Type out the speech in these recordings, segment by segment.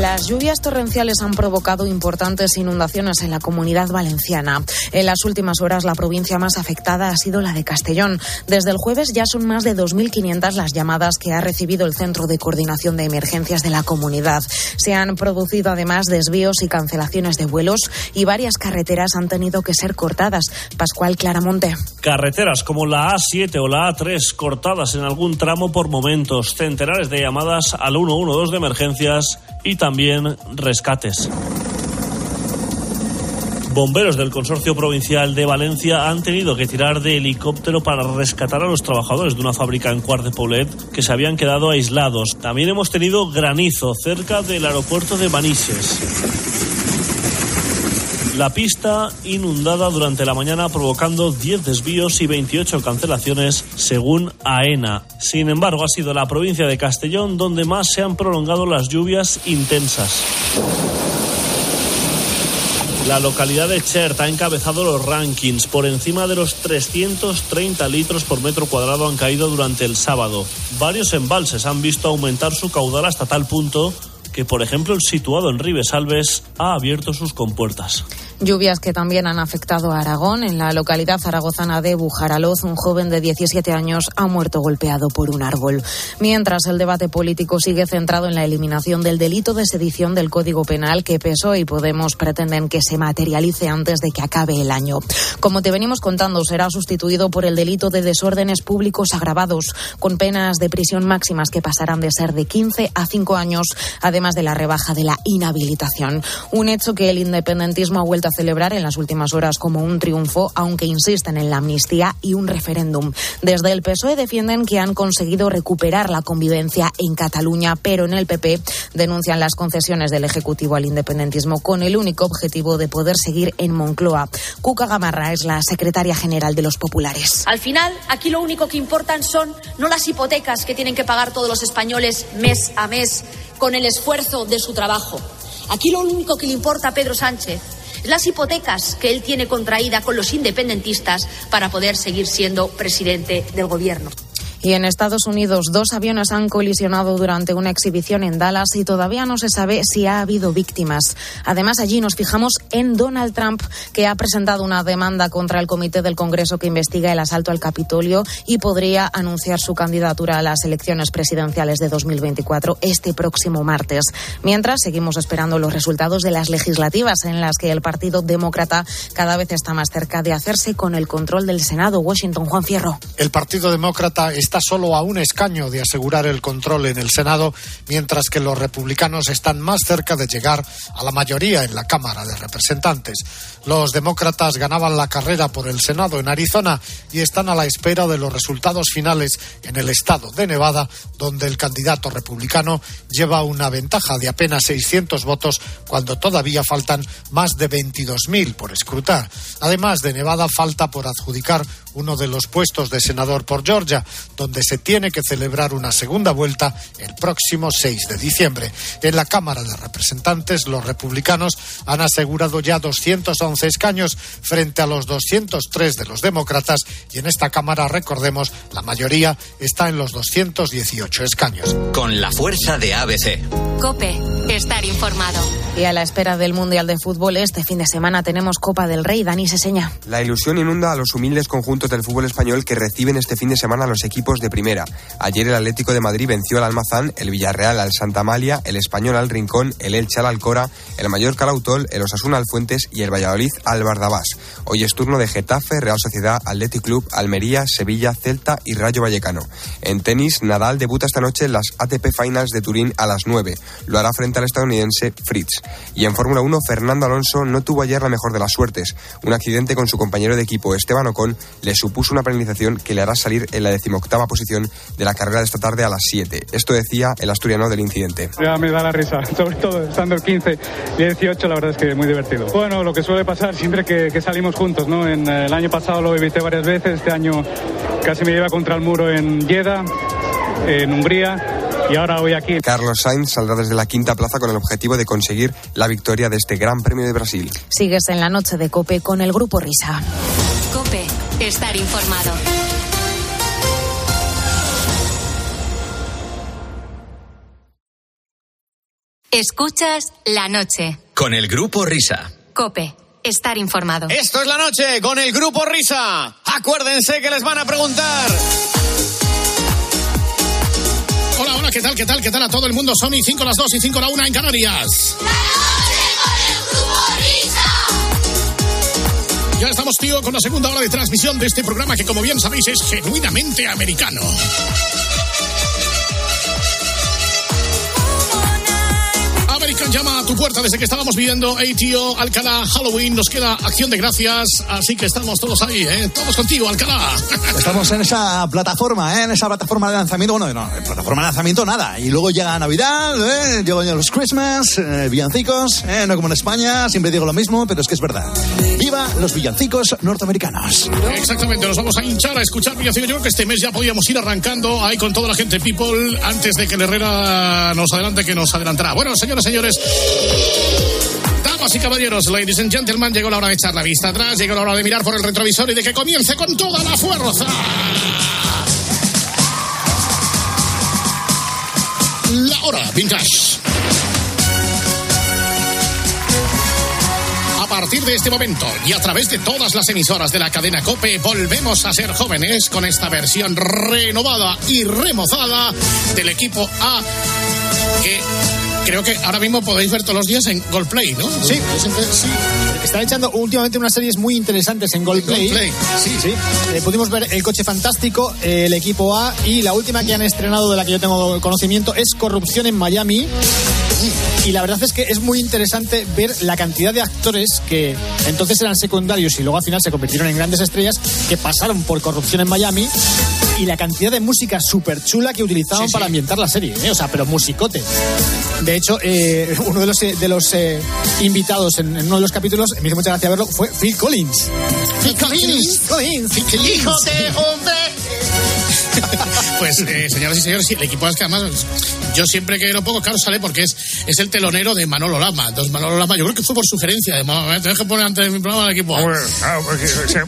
Las lluvias torrenciales han provocado importantes inundaciones en la comunidad valenciana. En las últimas horas, la provincia más afectada ha sido la de Castellón. Desde el jueves ya son más de 2.500 las llamadas que ha recibido el Centro de Coordinación de Emergencias de la comunidad. Se han producido además desvíos y cancelaciones de vuelos y varias carreteras han tenido que ser cortadas. Pascual Claramonte. Carreteras como la A7 o la A3 cortadas en algún tramo por momentos. Centenares de llamadas al 112 de emergencias y también rescates. Bomberos del Consorcio Provincial de Valencia han tenido que tirar de helicóptero para rescatar a los trabajadores de una fábrica en Cuart de Poblet que se habían quedado aislados. También hemos tenido granizo cerca del aeropuerto de Manises. La pista inundada durante la mañana provocando 10 desvíos y 28 cancelaciones según AENA. Sin embargo, ha sido la provincia de Castellón donde más se han prolongado las lluvias intensas. La localidad de Chert ha encabezado los rankings. Por encima de los 330 litros por metro cuadrado han caído durante el sábado. Varios embalses han visto aumentar su caudal hasta tal punto que, por ejemplo, el situado en Ribesalves ha abierto sus compuertas. Lluvias que también han afectado a Aragón. En la localidad zaragozana de Bujaraloz, un joven de 17 años ha muerto golpeado por un árbol. Mientras el debate político sigue centrado en la eliminación del delito de sedición del Código Penal que PSOE y Podemos pretenden que se materialice antes de que acabe el año. Como te venimos contando, será sustituido por el delito de desórdenes públicos agravados, con penas de prisión máximas que pasarán de ser de 15 a 5 años, además de la rebaja de la inhabilitación. Un hecho que el independentismo ha vuelto a celebrar en las últimas horas como un triunfo, aunque insisten en la amnistía y un referéndum. Desde el PSOE defienden que han conseguido recuperar la convivencia en Cataluña, pero en el PP denuncian las concesiones del Ejecutivo al independentismo con el único objetivo de poder seguir en Moncloa. Cuca Gamarra es la secretaria general de los populares. Al final, aquí lo único que importan son no las hipotecas que tienen que pagar todos los españoles mes a mes con el esfuerzo de su trabajo. Aquí lo único que le importa a Pedro Sánchez las hipotecas que él tiene contraída con los independentistas para poder seguir siendo presidente del Gobierno. Y en Estados Unidos, dos aviones han colisionado durante una exhibición en Dallas y todavía no se sabe si ha habido víctimas. Además, allí nos fijamos en Donald Trump, que ha presentado una demanda contra el Comité del Congreso que investiga el asalto al Capitolio y podría anunciar su candidatura a las elecciones presidenciales de 2024 este próximo martes. Mientras, seguimos esperando los resultados de las legislativas en las que el Partido Demócrata cada vez está más cerca de hacerse con el control del Senado. Washington, Juan Fierro. El Partido Demócrata está solo a un escaño de asegurar el control en el Senado, mientras que los republicanos están más cerca de llegar a la mayoría en la Cámara de Representantes. Los demócratas ganaban la carrera por el Senado en Arizona y están a la espera de los resultados finales en el estado de Nevada, donde el candidato republicano lleva una ventaja de apenas 600 votos cuando todavía faltan más de 22.000 por escrutar. Además de Nevada, falta por adjudicar uno de los puestos de senador por Georgia, donde se tiene que celebrar una segunda vuelta el próximo 6 de diciembre. En la Cámara de Representantes, los republicanos han asegurado ya 211 escaños frente a los 203 de los demócratas y en esta Cámara, recordemos, la mayoría está en los 218 escaños. Con la fuerza de ABC. Cope, estar informado. Y a la espera del Mundial de Fútbol, este fin de semana tenemos Copa del Rey. Dani Seseña. La ilusión inunda a los humildes conjuntos del fútbol español que reciben este fin de semana a los equipos de primera. Ayer el Atlético de Madrid venció al Almazán, el Villarreal al Santa Amalia, el Español al Rincón, el Elche al Alcora, el Mallorca al Autol, el Osasuna al Fuentes y el Valladolid al Bardabás. Hoy es turno de Getafe, Real Sociedad, Athletic Club, Almería, Sevilla, Celta y Rayo Vallecano. En tenis, Nadal debuta esta noche en las ATP Finals de Turín a las 9. Lo hará frente al estadounidense Fritz. Y en Fórmula 1, Fernando Alonso no tuvo ayer la mejor de las suertes. Un accidente con su compañero de equipo Esteban Ocon le supuso una penalización que le hará salir en la decimoctava posición de la carrera de esta tarde a las 7. Esto decía el asturiano del incidente. Ya me da la risa, sobre todo estando el 15 y 18, la verdad es que muy divertido. Bueno, lo que suele pasar siempre que, salimos juntos, ¿no? En, el año pasado lo evité varias veces, este año casi me lleva contra el muro en Jeddah, en Hungría y ahora voy aquí. Carlos Sainz saldrá desde la quinta plaza con el objetivo de conseguir la victoria de este Gran Premio de Brasil. Sigues en la noche de Cope con el Grupo Risa. Cope, estar informado. Escuchas la noche. Con el grupo Risa. Cope, estar informado. Esto es la noche con el grupo Risa. Acuérdense que les van a preguntar. Hola, hola, ¿qué tal? ¿Qué tal? ¿Qué tal a todo el mundo? Son y 5 las 2 y 5 la 1 en Canarias. Ya estamos, tío, con la segunda hora de transmisión de este programa que, como bien sabéis, es genuinamente americano. Llama a tu puerta desde que estábamos viendo ATO, Alcalá, Halloween. Nos queda acción de gracias, así que estamos todos ahí, ¿eh? Todos contigo, Alcalá. Estamos en esa plataforma, ¿eh? En esa plataforma de lanzamiento. Bueno, no, en plataforma de lanzamiento nada. Y luego llega Navidad, ¿eh? Llegan los Christmas, eh, villancicos, ¿eh? No como en España, siempre digo lo mismo, pero es que es verdad. ¡Viva los villancicos norteamericanos! Exactamente, nos vamos a hinchar a escuchar villancicos. Yo creo que este mes ya podíamos ir arrancando ahí con toda la gente people antes de que el Herrera nos adelante, que nos adelantará. Bueno, señoras, señores. Damas y caballeros, ladies and gentlemen, llegó la hora de echar la vista atrás, llegó la hora de mirar por el retrovisor y de que comience con toda la fuerza. La hora vintage. A partir de este momento y a través de todas las emisoras de la cadena Cope, volvemos a ser jóvenes con esta versión renovada y remozada del equipo A que creo que ahora mismo podéis ver todos los días en Goldplay, ¿no? Sí. Sí. Están echando últimamente unas series muy interesantes en Goldplay. Goldplay, sí. Sí. Eh, pudimos ver El Coche Fantástico, eh, el equipo A y la última que han estrenado de la que yo tengo conocimiento es Corrupción en Miami. Y la verdad es que es muy interesante ver la cantidad de actores que entonces eran secundarios y luego al final se convirtieron en grandes estrellas que pasaron por Corrupción en Miami y la cantidad de música súper chula que utilizaban Sí, sí. para ambientar la serie. ¿eh? O sea, pero musicote. De hecho, eh, uno de los, eh, de los eh, invitados en, en uno de los capítulos, me hizo mucha gracia verlo, fue Phil Collins. Phil Collins. Collins. Hijo de hombre. Pues, eh, señoras y señores, sí, el equipo es que además yo siempre que lo pongo, claro, sale porque es, es el telonero de Manolo Lama. Entonces, Manolo Lama, yo creo que fue por sugerencia de Manolo Lama. Tienes que poner antes de mi programa el equipo. A. Hombre, claro, porque, o sea,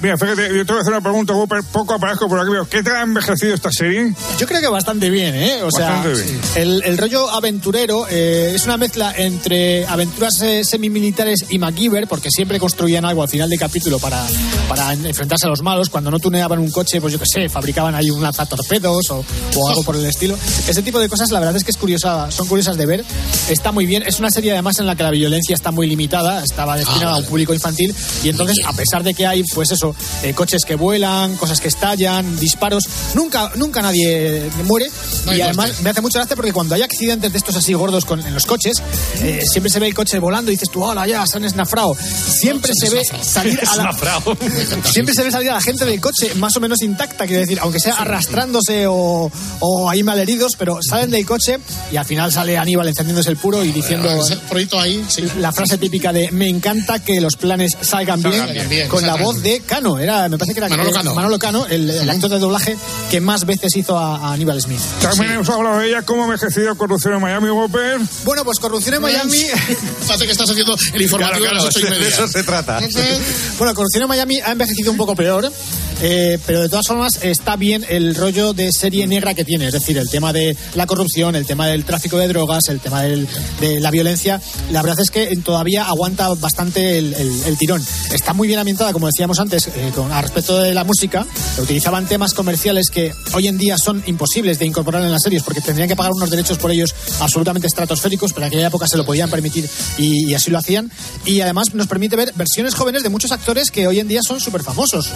mira, fíjate, yo te voy a hacer una pregunta, poco aparezco por aquí. veo, ¿Qué te ha envejecido esta serie? Yo creo que bastante bien, ¿eh? O sea, Bastante bien. El, el rollo aventurero eh, es una mezcla entre aventuras eh, semimilitares y MacGyver, porque siempre construían algo al final del capítulo para, para enfrentarse a los malos. Cuando no tuneaban un coche, pues yo qué sé, fabricaban ahí un lanzatorpedos o, o algo por el estilo. Ese tipo de cosas, la verdad es que es curiosa, son curiosas de ver. Está muy bien. Es una serie además en la que la violencia está muy limitada, estaba destinada a un público infantil y entonces, a pesar de que hay, pues eso, eh, coches que vuelan, cosas que estallan, disparos, nunca, nunca nadie muere. No y además muerte. me hace mucha gracia porque cuando hay accidentes de estos así gordos con, en los coches, eh, siempre se ve el coche volando y dices tú, hola, ya, se han esnafrado. Siempre Se ve salir a la. Siempre se ve salir a la gente del coche más o menos intacta, quiero decir, aunque sea arrastrándose o, o ahí malheridos, pero salen del coche y al final sale Aníbal encendiéndose el puro y diciendo proyecto ahí, sí. la frase típica de me encanta que los planes salgan bien, Salgan bien, con la voz bien. de Cano, era, me parece que era Manolo Cano. Manolo Cano, el, el actor de doblaje que más veces hizo a, a Aníbal Smith. También hemos hablado de ella, cómo ha envejecido corrupción en Miami, Whopper. Bueno, pues corrupción en Miami. Parece que estás haciendo el informativo Claro, a las claro, ocho y de media. eso se trata. Bueno, Corrupción en Miami ha envejecido un poco peor, eh, pero de todas formas está bien el rollo de serie negra que tiene, es decir, el tema de la corrupción, el tema del tráfico de drogas, el tema del- de la violencia. La verdad es que todavía aguanta bastante el, el- el tirón. Está muy bien ambientada, como decíamos antes, eh, con, a respecto de la música. Utilizaban temas comerciales que hoy en día son imposibles de incorporar en las series porque tendrían que pagar unos derechos por ellos absolutamente estratosféricos, pero en aquella época se lo podían permitir y, y así lo hacían. Y además nos permite ver versiones jóvenes de muchos actores que hoy en día son súper famosos.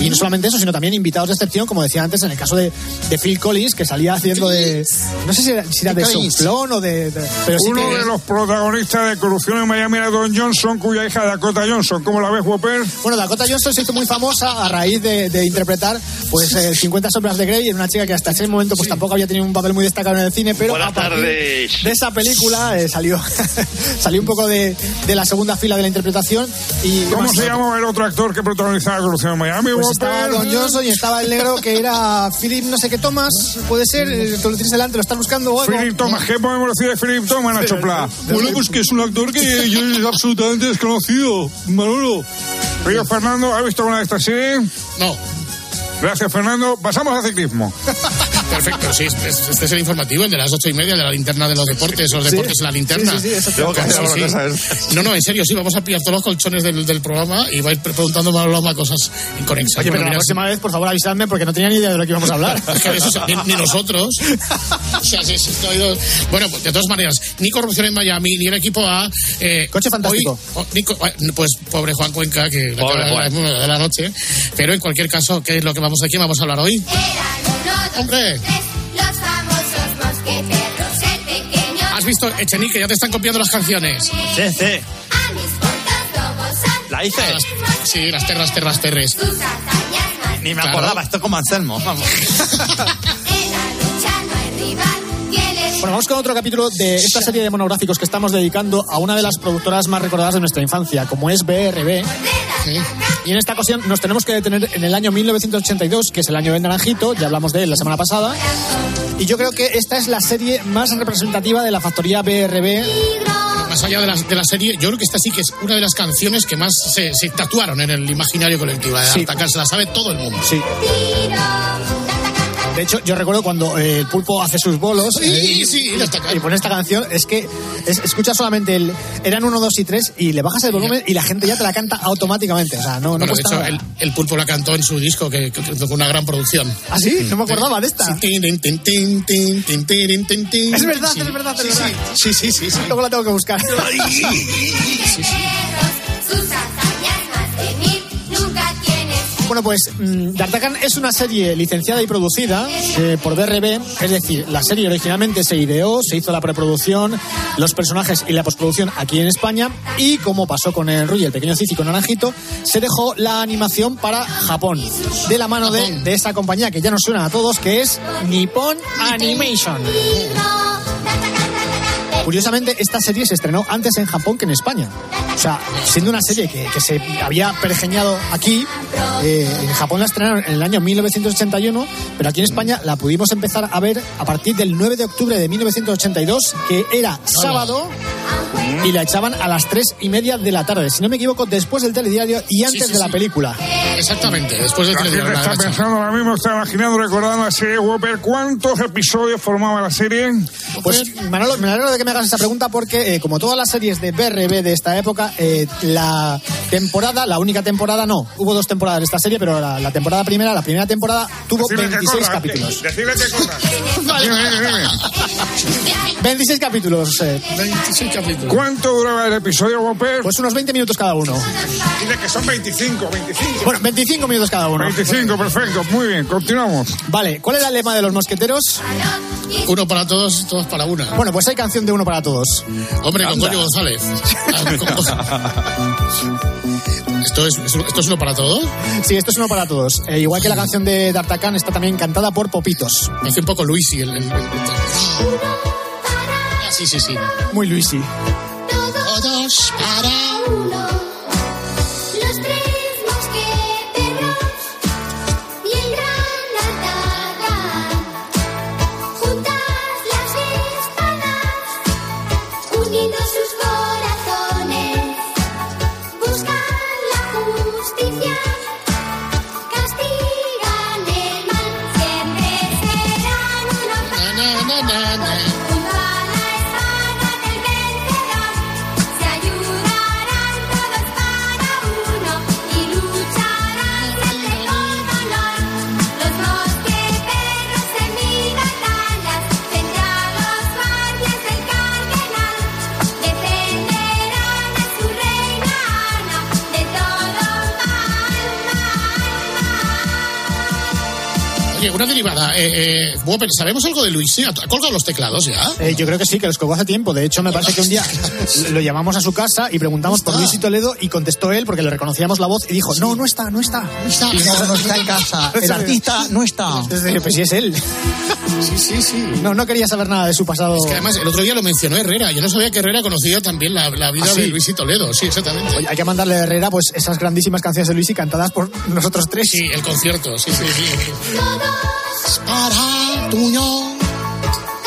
Y no solamente eso, sino también invitados de excepción, como decía antes, en el caso de, de Phil Collins, que salía haciendo de. No sé si era, si era de. Soufflón o de. de- pero sí Uno que- de los protagonistas de corrupción en Miami era Don Johnson, cuya hija Dakota Johnson. ¿Cómo la ves, Whopper? Bueno, Dakota Johnson se hizo muy famosa a raíz de, de interpretar pues eh, 50 sombras de Grey en una chica que hasta ese momento pues tampoco había tenido un papel muy destacado en el cine, pero Buenas a partir tardes. de esa película eh, salió salió un poco de, de la segunda fila de la interpretación y ¿Cómo se llama el otro actor que protagonizaba corrupción en Miami, Pues Whopper? estaba Don Johnson y estaba el negro que era Philip no sé qué Thomas, puede ser, eh, tú lo tienes delante, lo buscando algo. Philip Thomas, ¿qué podemos decir de Philip Thomas, Nacho Pla? Bueno, pues que es un actor que yo es absolutamente desconocido, Manolo. Río Fernando, ¿ha visto alguna de estas series? No. Gracias, Fernando. Pasamos al ciclismo. Perfecto, sí, este es, este es el informativo, el de las ocho y media, de la linterna de los deportes, los deportes en la linterna. Sí, sí, tengo que hacer No, no, en serio, sí, vamos a pillar todos los colchones del, del programa y vais preguntando más cosas inconexas. Oye, pero la próxima vez, por favor, avisadme porque no tenía ni idea de lo que íbamos a hablar. Es que de eso, ni, ni nosotros. O sea, sí, Bueno, pues, de todas maneras, ni corrupción en Miami, ni el equipo A. eh, Coche fantástico. hoy- oh, ni co- pues pobre Juan Cuenca, que Pobre Juan. de la- de la noche. Pero en cualquier caso, ¿qué es lo que vamos a, quién vamos a hablar hoy? Hombre. Los famosos mosqueteros, el pequeño. ¿Has visto, Echenique? Ya te están copiando las canciones. Sí, sí. A mis cortos lobos son La hice. Las- sí, las terras, terras, terres. Ni me Claro. acordaba, esto como Anselmo. Vamos. Bueno, vamos con otro capítulo de esta serie de monográficos que estamos dedicando a una de las productoras más recordadas de nuestra infancia, como es BRB. Y en esta ocasión nos tenemos que detener en el año 1982, que es el año del Naranjito, ya hablamos de él la semana pasada. Y yo creo que esta es la serie más representativa de la factoría BRB. Más allá de la, de la serie, yo creo que esta sí que es una de las canciones que más se, se tatuaron en el imaginario colectivo. De Sí. Se la sabe todo el mundo. Sí. De hecho, yo recuerdo cuando eh, el pulpo hace sus bolos. Sí, eh, sí, y, pone esta canción, es que es, escuchas solamente el. Eran 1, 2 y 3 y le bajas el volumen y la gente ya te la canta automáticamente. O sea, no, no de hecho. El, pulpo la cantó en su disco, que, que, que una gran producción. ¿Ah, sí? No me acordaba de esta. Es verdad, es verdad, es verdad. Sí, sí, sí. la tengo que buscar. sí, sí. Bueno, pues mm, D'Artagnan es una serie licenciada y producida eh, por BRB, es decir, la serie originalmente se ideó, se hizo la preproducción, los personajes y la postproducción aquí en España y como pasó con el Ruy, el pequeño Cici con Naranjito, se dejó la animación para Japón, de la mano de, de esa compañía que ya nos suena a todos, que es Nippon Animation. Curiosamente, esta serie se estrenó antes en Japón que en España. O sea, siendo una serie que, que se había pergeñado aquí, eh, en Japón la estrenaron en el año 1981, pero aquí en España la pudimos empezar a ver a partir del 9 de octubre de 1982, que era sábado, y la echaban a las tres y media de la tarde, si no me equivoco, después del telediario y antes sí, de la sí. película. Exactamente, después de La gente telediario. está pensando ahora mismo, está imaginando, recordando la serie Whopper. ¿Cuántos episodios formaba la serie? Pues Manolo, me alegro de que me hagas esa pregunta porque, eh, como todas las series de BRB de esta época, eh, la temporada, la única temporada no, hubo dos temporadas de esta serie, pero la, la temporada primera, la primera temporada tuvo Decirle que 26 corra, capítulos. que corra. Dime, dime, dime. 26 capítulos, eh, 26 capítulos. ¿Cuánto duraba el episodio Whopper? pues unos 20 minutos cada uno. Dice que son 25, 25. Bueno, 25 minutos cada uno. 25, perfecto. Muy bien, continuamos. Vale, ¿cuál era el lema de los mosqueteros? Uno para todos, todos para una. Bueno, pues hay canción de uno para todos. Hombre, con González. ¿Esto es, es- ¿Esto es uno para todos? Sí, esto es uno para todos. Eh, igual que la canción de D'Artagnan está también cantada por Popitos. Me hace un poco Luisi el, el- el- Ah, Sí, sí, sí. Muy Luisi. Todos para uno. Derivada. Eh, eh, Whopper, ¿sabemos algo de Luisi? ¿Ha colgado los teclados ya? Eh, yo creo que sí, que los colgó hace tiempo. De hecho, me parece que un día lo llamamos a su casa y preguntamos por Luis y Toledo y contestó él porque le reconocíamos la voz y dijo, no, no está, no está. No está. No, no está en casa. El artista no está. Entonces dije, pues sí es él. Sí, sí, sí. No, no quería saber nada de su pasado. Que además, el otro día lo mencionó Herrera. Yo no sabía que Herrera conocía también la, la vida ¿Ah, sí? de Luis y Toledo. Sí, exactamente. Oye, hay que mandarle a Herrera pues esas grandísimas canciones de Luis y cantadas por nosotros tres. Sí, el concierto. Sí, sí, sí. Para tuyo.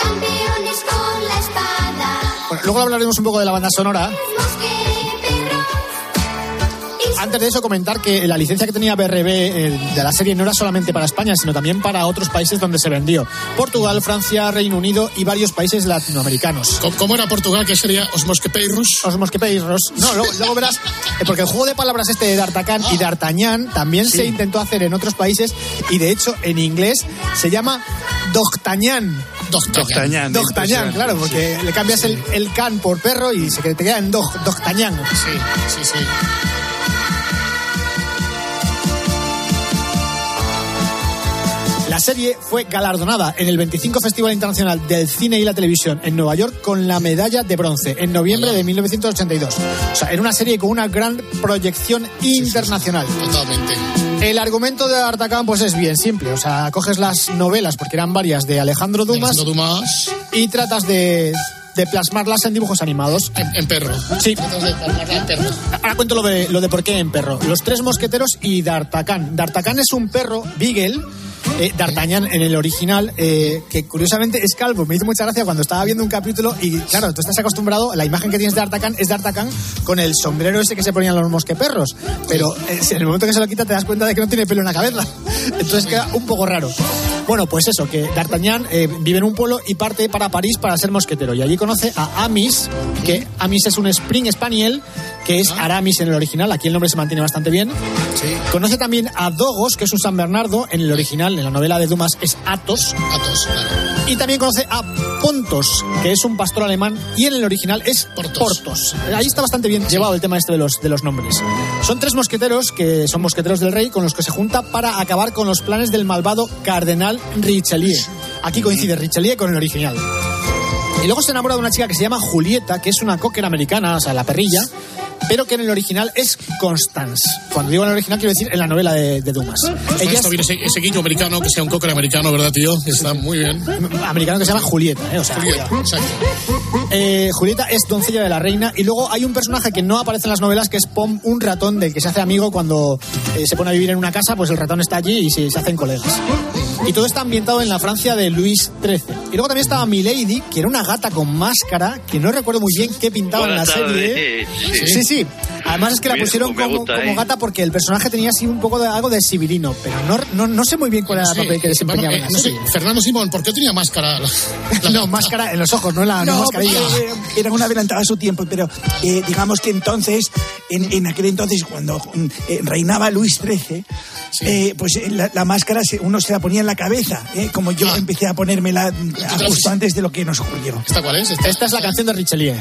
campeones con la espada. Bueno, luego hablaremos un poco de la banda sonora. Antes de eso comentar que la licencia que tenía BRB eh, de la serie no era solamente para España, sino también para otros países donde se vendió. Portugal, Francia, Reino Unido y varios países latinoamericanos. ¿Cómo, era Portugal? ¿Qué sería Os Mosquepeiros? Os Mosquepeiros. No, luego, luego verás, eh, porque el juego de palabras este de D'Artagnan y D'Artagnan también se intentó hacer en otros países y de hecho en inglés se llama D'Octagnan. D'Octagnan. D'Octagnan, claro, porque le cambias el, el can por perro y se que te queda en Doc- D'Octagnan. Sí, sí, sí. La serie fue galardonada en el 25 Festival Internacional del Cine y la Televisión en Nueva York con la medalla de bronce en noviembre de 1982. O sea, era una serie con una gran proyección internacional. Totalmente. El argumento de Artacán pues es bien simple, o sea, coges las novelas, porque eran varias, de Alejandro Dumas, Alejandro Dumas. y tratas de, de plasmarlas en dibujos animados. En, en perro. Sí. En perro. Ahora cuento lo de, lo de por qué en perro. Los tres mosqueteros y D'Artagnan. D'Artagnan es un perro, Beagle. eh, D'Artagnan en el original, eh, que curiosamente es calvo. Me hizo mucha gracia cuando estaba viendo un capítulo y claro, tú estás acostumbrado, la imagen que tienes de D'Artagnan es D'Artagnan con el sombrero ese que se ponían los mosqueperros. Pero eh, en el momento que se lo quita te das cuenta de que no tiene pelo en la cabeza. Entonces queda un poco raro. Bueno, pues eso, que D'Artagnan eh, vive en un pueblo y parte para París para ser mosquetero. Y allí conoce a Amis, que Amis es un Spring Spaniel, que es Aramis en el original. Aquí el nombre se mantiene bastante bien. Conoce también a Dogos, que es un San Bernardo. En el original, en la novela de Dumas, es Athos. Athos, claro. Y también conoce a Pontos, que es un pastor alemán. Y en el original es Portos. Ahí está bastante bien llevado el tema este de los, de los nombres. Son tres mosqueteros, que son mosqueteros del rey, con los que se junta para acabar con los planes del malvado cardenal Richelieu. Aquí coincide Richelieu con el original. Y luego se enamora de una chica que se llama Julieta, que es una cocker americana, o sea, la perrilla, pero que en el original es Constance. Cuando digo en el original quiero decir en la novela de, de Dumas. Ella está bien ese, ese guiño americano, que sea un cocker americano, ¿verdad, tío? Está muy bien. americano que se llama Julieta, ¿eh? O sea, Julieta, exacto. Eh, Julieta es doncella de la reina y luego hay un personaje que no aparece en las novelas que es Pom, un ratón del que se hace amigo cuando eh, se pone a vivir en una casa, pues el ratón está allí y se, se hacen colegas. Y todo está ambientado en la Francia de Luis XIII. Y luego también estaba Milady, que era una gata con máscara, que no recuerdo muy bien qué pintaba en la Buenas serie. tardes. Sí, sí. Además es que la pusieron como, gusta, como ¿eh? gata porque el personaje tenía así un poco de algo de sibilino, pero no, no, no sé muy bien cuál era el Sí, papel que desempeñaba bueno, en eh, la no sé, serie. Fernando Simón, ¿por qué tenía máscara? La- la- No, máscara en los ojos, no en la no, No, mascarilla. Porque, eh, era una adelantada a su tiempo, pero eh, digamos que entonces, en, en aquel entonces, cuando mm, eh, reinaba Luis XIII, eh, pues eh, la, la máscara se- uno se la ponía en la cabeza, eh, como yo empecé a ponérmela mm, justo antes de lo que nos ocurrió. ¿Esta cuál es? Esta es la canción de Richelieu.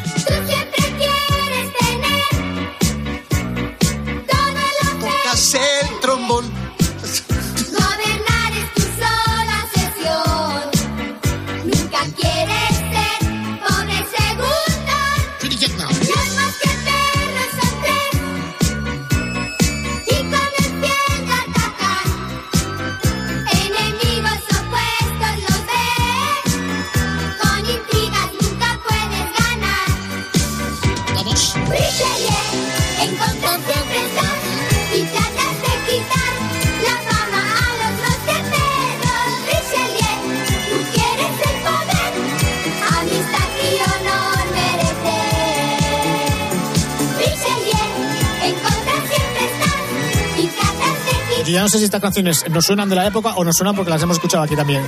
Ya no sé si estas canciones nos suenan de la época o nos suenan porque las hemos escuchado aquí también.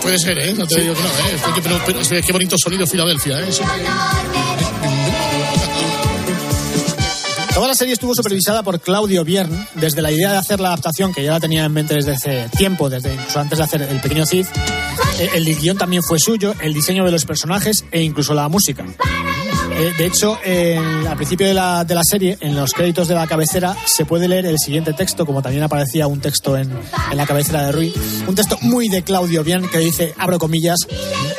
Puede ser, ¿eh? No te digo que no, ¿eh? Pero, pero, pero, qué bonito sonido Filadelfia, ¿eh? Eso- Toda la serie estuvo supervisada por Claudio Biern desde la idea de hacer la adaptación, que ya la tenía en mente desde hace tiempo, desde incluso antes de hacer El Pequeño Cid. Eh, El guion también fue suyo, el diseño de los personajes e incluso la música. Eh, de hecho, al principio de la, de la serie, en los créditos de la cabecera, se puede leer el siguiente texto, como también aparecía un texto en, en la cabecera de Rui. Un texto muy de Claudio Bian que dice, abro comillas,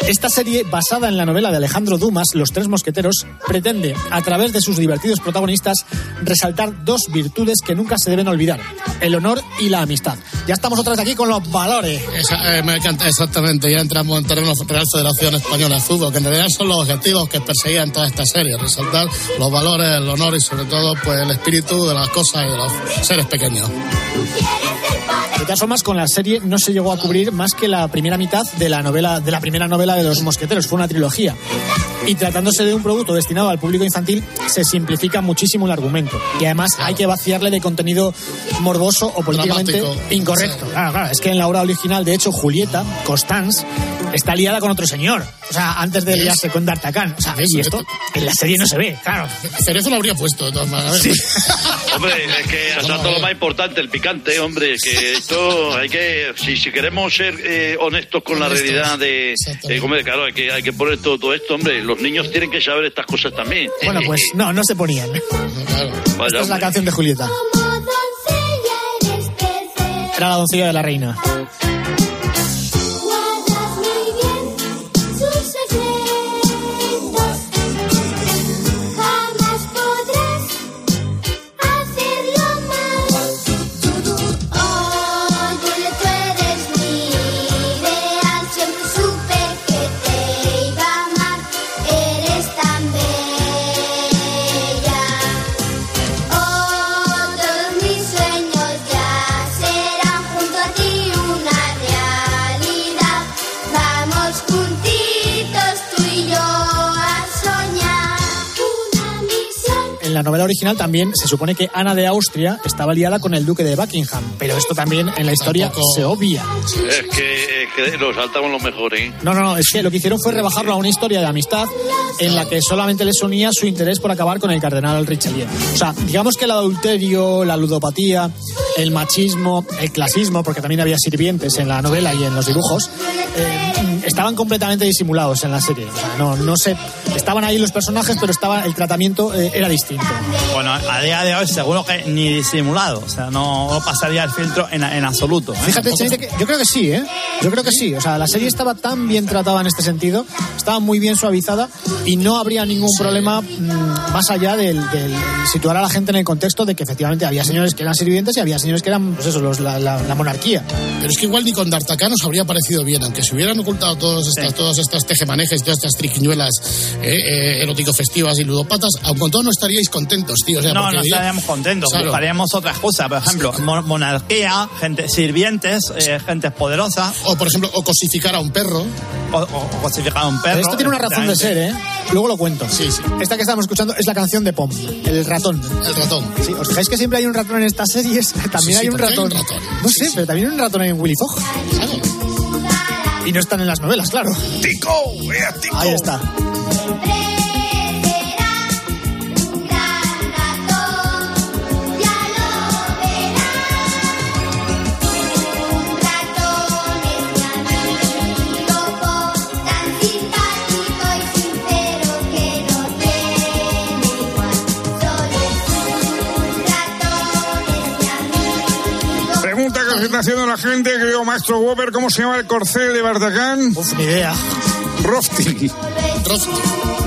esta serie, basada en la novela de Alejandro Dumas, Los Tres Mosqueteros, pretende, a través de sus divertidos protagonistas, resaltar dos virtudes que nunca se deben olvidar, el honor y la amistad. Ya estamos otra vez aquí con los valores. Eh, exactamente. Ya entramos en terreno Real Federación Española de Fútbol, que en realidad son los objetivos que perseguían toda esta serie. Resaltar los valores, el honor y sobre todo pues el espíritu de las cosas y de los seres pequeños. De todas formas, con la serie no se llegó a cubrir más que la primera mitad de la novela, de la primera novela de los mosqueteros. Fue una trilogía. Y tratándose de un producto destinado al público infantil, se simplifica muchísimo el argumento. Y además hay que vaciarle de contenido morboso o políticamente Dramático. incorrecto. Claro, claro, es que en la obra original, de hecho, Julieta, Constance, está liada con otro señor. O sea, antes de liarse con D'Artagnan. O sea, y esto en la serie no se ve, claro. Cerezo lo habría puesto, de todas maneras. Hombre, es que ha saltado lo más importante, el picante, hombre, que esto hay que, si, si queremos ser eh, honestos con la realidad de, eh, hombre, claro, hay que, hay que poner todo, todo esto, hombre, los niños tienen que saber estas cosas también. Bueno, pues no, no se ponían. Vaya, Esta es la hombre. canción de Julieta. Era la doncella de la reina. Original también se supone que Ana de Austria estaba liada con el duque de Buckingham, pero esto también en la historia se obvia. Es que, es que nos saltamos lo mejor, ¿eh? No, no, no, es que lo que hicieron fue rebajarlo a una historia de amistad en la que solamente les unía su interés por acabar con el cardenal Richelieu. O sea, digamos que el adulterio, la ludopatía, el machismo, el clasismo, porque también había sirvientes en la novela y en los dibujos, eh, estaban completamente disimulados en la serie. O sea, no, no sé, estaban ahí los personajes, pero estaba, el tratamiento eh, era distinto. Bueno, a día de hoy seguro que ni disimulado, o sea, no, no pasaría el filtro en, en absoluto. ¿eh? Fíjate, Chenite, que yo creo que sí, ¿eh? Yo creo que sí. O sea, la serie estaba tan bien tratada en este sentido, estaba muy bien suavizada y no habría ningún problema mm, más allá del, del situar a la gente en el contexto de que efectivamente había señores que eran sirvientes y había señores que eran, pues eso, los- la, la- la monarquía. Pero es que igual ni con D'Artagnan nos habría parecido bien, aunque se hubieran ocultado todas estas, todas estas tejemanejes, todas estas triquiñuelas eh, eh, erótico-festivas y ludopatas, aun con todo no estaríais contentos, tío. O sea, no, no diría- estaríamos contentos, Claro. buscaríamos otras cosas, por ejemplo, mo- monarquía, gente sirvientes, eh, gente poderosa. O, por ejemplo, o cosificar a un perro. O, o- o cosificar a un perro. Pero esto tiene una razón de ser, ¿eh? Luego lo cuento. Sí, sí. Esta que estamos escuchando es la canción de Pom, el ratón. El ratón. Sí, ¿os fijáis que siempre hay un ratón en estas series? También Sí, sí, hay un hay ratón. un ratón. No sé, pero también hay un ratón en Willy Fogg. Y no están en las novelas, claro. ¡Tico! ¡Ea, tico! Ahí está. Está haciendo la gente, querido maestro Weber, ¿cómo se llama el corcel de D'Artagnan? Uf, ni idea. Rofti.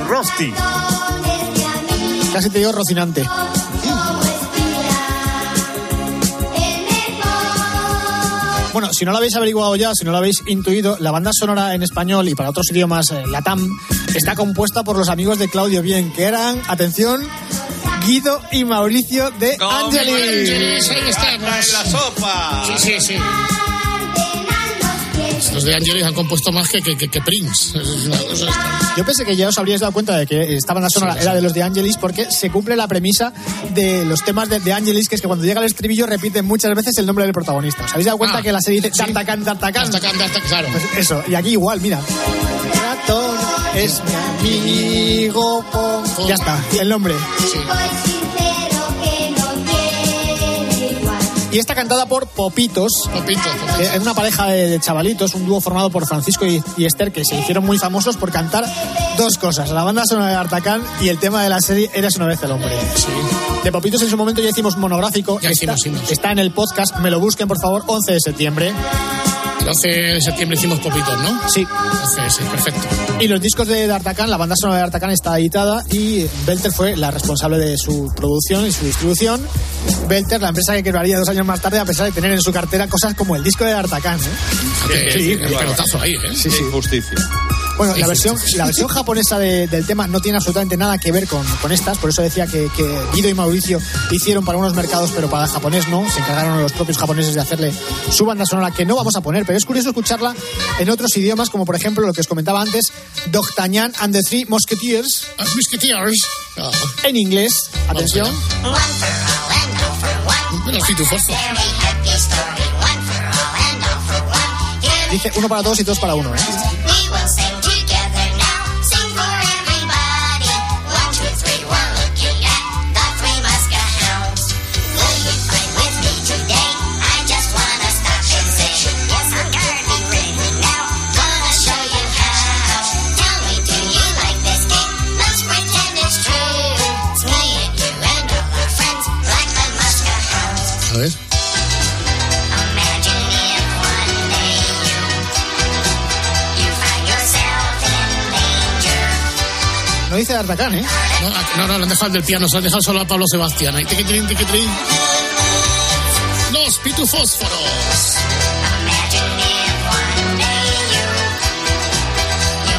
Rofti. Casi te digo Rocinante. Bueno, si no lo habéis averiguado ya, si no lo habéis intuido, la banda sonora en español y para otros idiomas eh, latam está compuesta por los amigos de Claudio Bien, que eran, atención, Guido y Mauricio de Angelis. Ahí estamos. la sopa! Sí, sí, sí. Los de Angelis han compuesto más que, que, que, que Prince. Yo pensé que ya os habríais dado cuenta de que esta banda sonora Sí, era sí. de los de Angelis porque se cumple la premisa de los temas de, de Angelis, que es que cuando llega el estribillo repiten muchas veces el nombre del protagonista. ¿Os habéis dado cuenta Ah, que la serie dice sí. D'Artagnan, D'Artagnan? D'Artagnan, D'Artagnan, claro. Pues eso, y aquí igual, mira. Ratón es mi amigo. Ya está, el nombre. Y está cantada por Popitos. Popitos, Es una pareja de, de chavalitos, un dúo formado por Francisco y, y Esther, que se hicieron muy famosos por cantar dos cosas: la banda sonora de Artacán y el tema de la serie Eres una vez el hombre. De Popitos en su momento ya hicimos monográfico. Ya está, hicimos, hicimos. está en el podcast, me lo busquen por favor, 11 de septiembre. El 11 de septiembre hicimos Popitos, ¿no? Sí. 11, sí, perfecto. Y los discos de D'Artagnan, la banda sonora de D'Artagnan está editada y Belter fue la responsable de su producción y su distribución. Belter, la empresa que quebraría dos años más tarde a pesar de tener en su cartera cosas como el disco de D'Artagnan. ¿eh? Sí, Sí, el pelotazo ahí, ¿eh? Sí, sí. Injusticia. Bueno, la versión, la versión japonesa de- del tema no tiene absolutamente nada que ver con, con estas, por eso decía que, que Guido y Mauricio hicieron para unos mercados, pero para el japonés no. Se encargaron los propios japoneses de hacerle su banda sonora, que no vamos a poner, pero es curioso escucharla en otros idiomas, como por ejemplo lo que os comentaba antes, D'Artagnan and the Three Musketeers. Musketeers. En inglés, atención. Dice uno para todos y todos para uno, ¿eh? No dice D'Artagnan, ¿eh? No, no, no, le han dejado el del piano, se lo han dejado solo a Pablo Sebastián. Ahí, tiquitrín, tiquitrín. Los pitufósforos.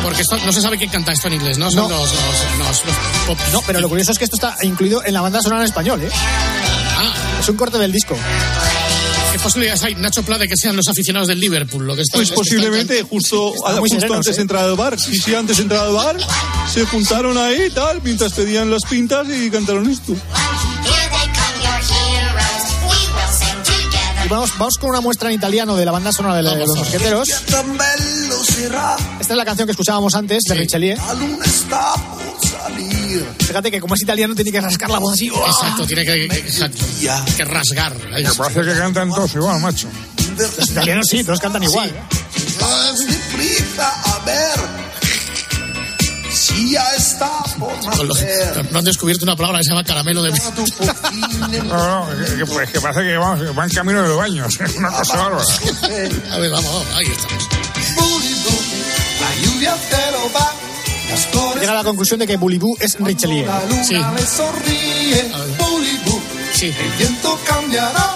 Porque esto, no se sabe quién canta esto en inglés, ¿no? Son No. los- los- los pop- No, pero lo curioso es que esto está incluido en la banda sonora en español, ¿eh? Ah, Es un corte del disco. ¿Qué posibilidades hay, Nacho Pla, de que sean los aficionados del Liverpool? Lo que está, Pues está- posiblemente justo, muy justo serenos, antes ¿eh? de entrar al bar. Sí, sí, antes de entrar al bar, se juntaron ahí tal, mientras pedían las pintas y cantaron esto. Y vamos, vamos con una muestra en italiano de la banda sonora de, la- de los mosqueteros. Esta es la canción que escuchábamos antes de Richelieu. Fíjate que como es italiano tiene que rascar la voz así. ¡oh! Exacto, tiene que, que- exacto, que rasgar. Me parece que cantan todos igual, macho. Los italianos sí, todos cantan igual. ¿eh? Si ya está por no han descubierto una palabra que se llama caramelo de... No, no, que, que- pues que parece que vamos, van camino de los baños. Es una cosa bárbara. A ver, vamos, vamos, ahí estamos. Llega a la conclusión de que Bulibú es Richelieu. Sí. Sí. El viento cambiará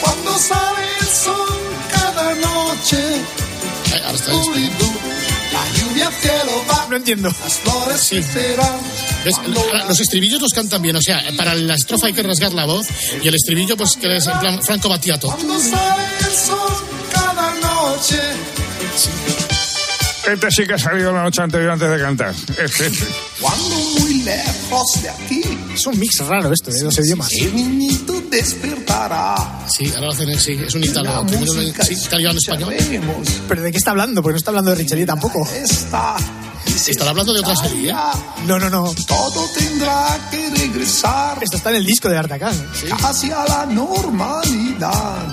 cuando sale el sol cada noche. Ahora está. La lluvia te lo va. No entiendo. Las flores Sí. Los estribillos los cantan bien, o sea, para la estrofa hay que rasgar la voz y el estribillo, pues que es en plan Franco Battiato. Cuando sale el sol cada noche. Este sí que ha salido la noche anterior antes de cantar. Este, este. Cuando muy lejos de aquí. Es un mix raro esto, de los idiomas. El niñito despertará. Sí, ahora lo hacen, en- sí, es un italiano. Primero lo- sí, italiano español. ¿Pero de qué está hablando? Porque no está hablando de Richelieu tampoco. esta. Estará hablando de otra serie, ¿eh? No, no, no. Todo tendrá que regresar Esto está en el disco de D'Artagnan. hacia la normalidad.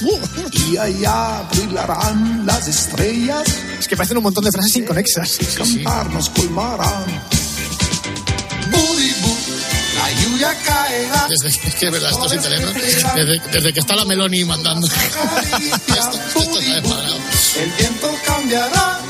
Y allá brillarán las estrellas, Es que parecen un montón de frases inconexas. cantar nos colmarán. Buribú, la lluvia caerá. Desde, es que desde, desde que está la Meloni mandando. esto, esto. El viento cambiará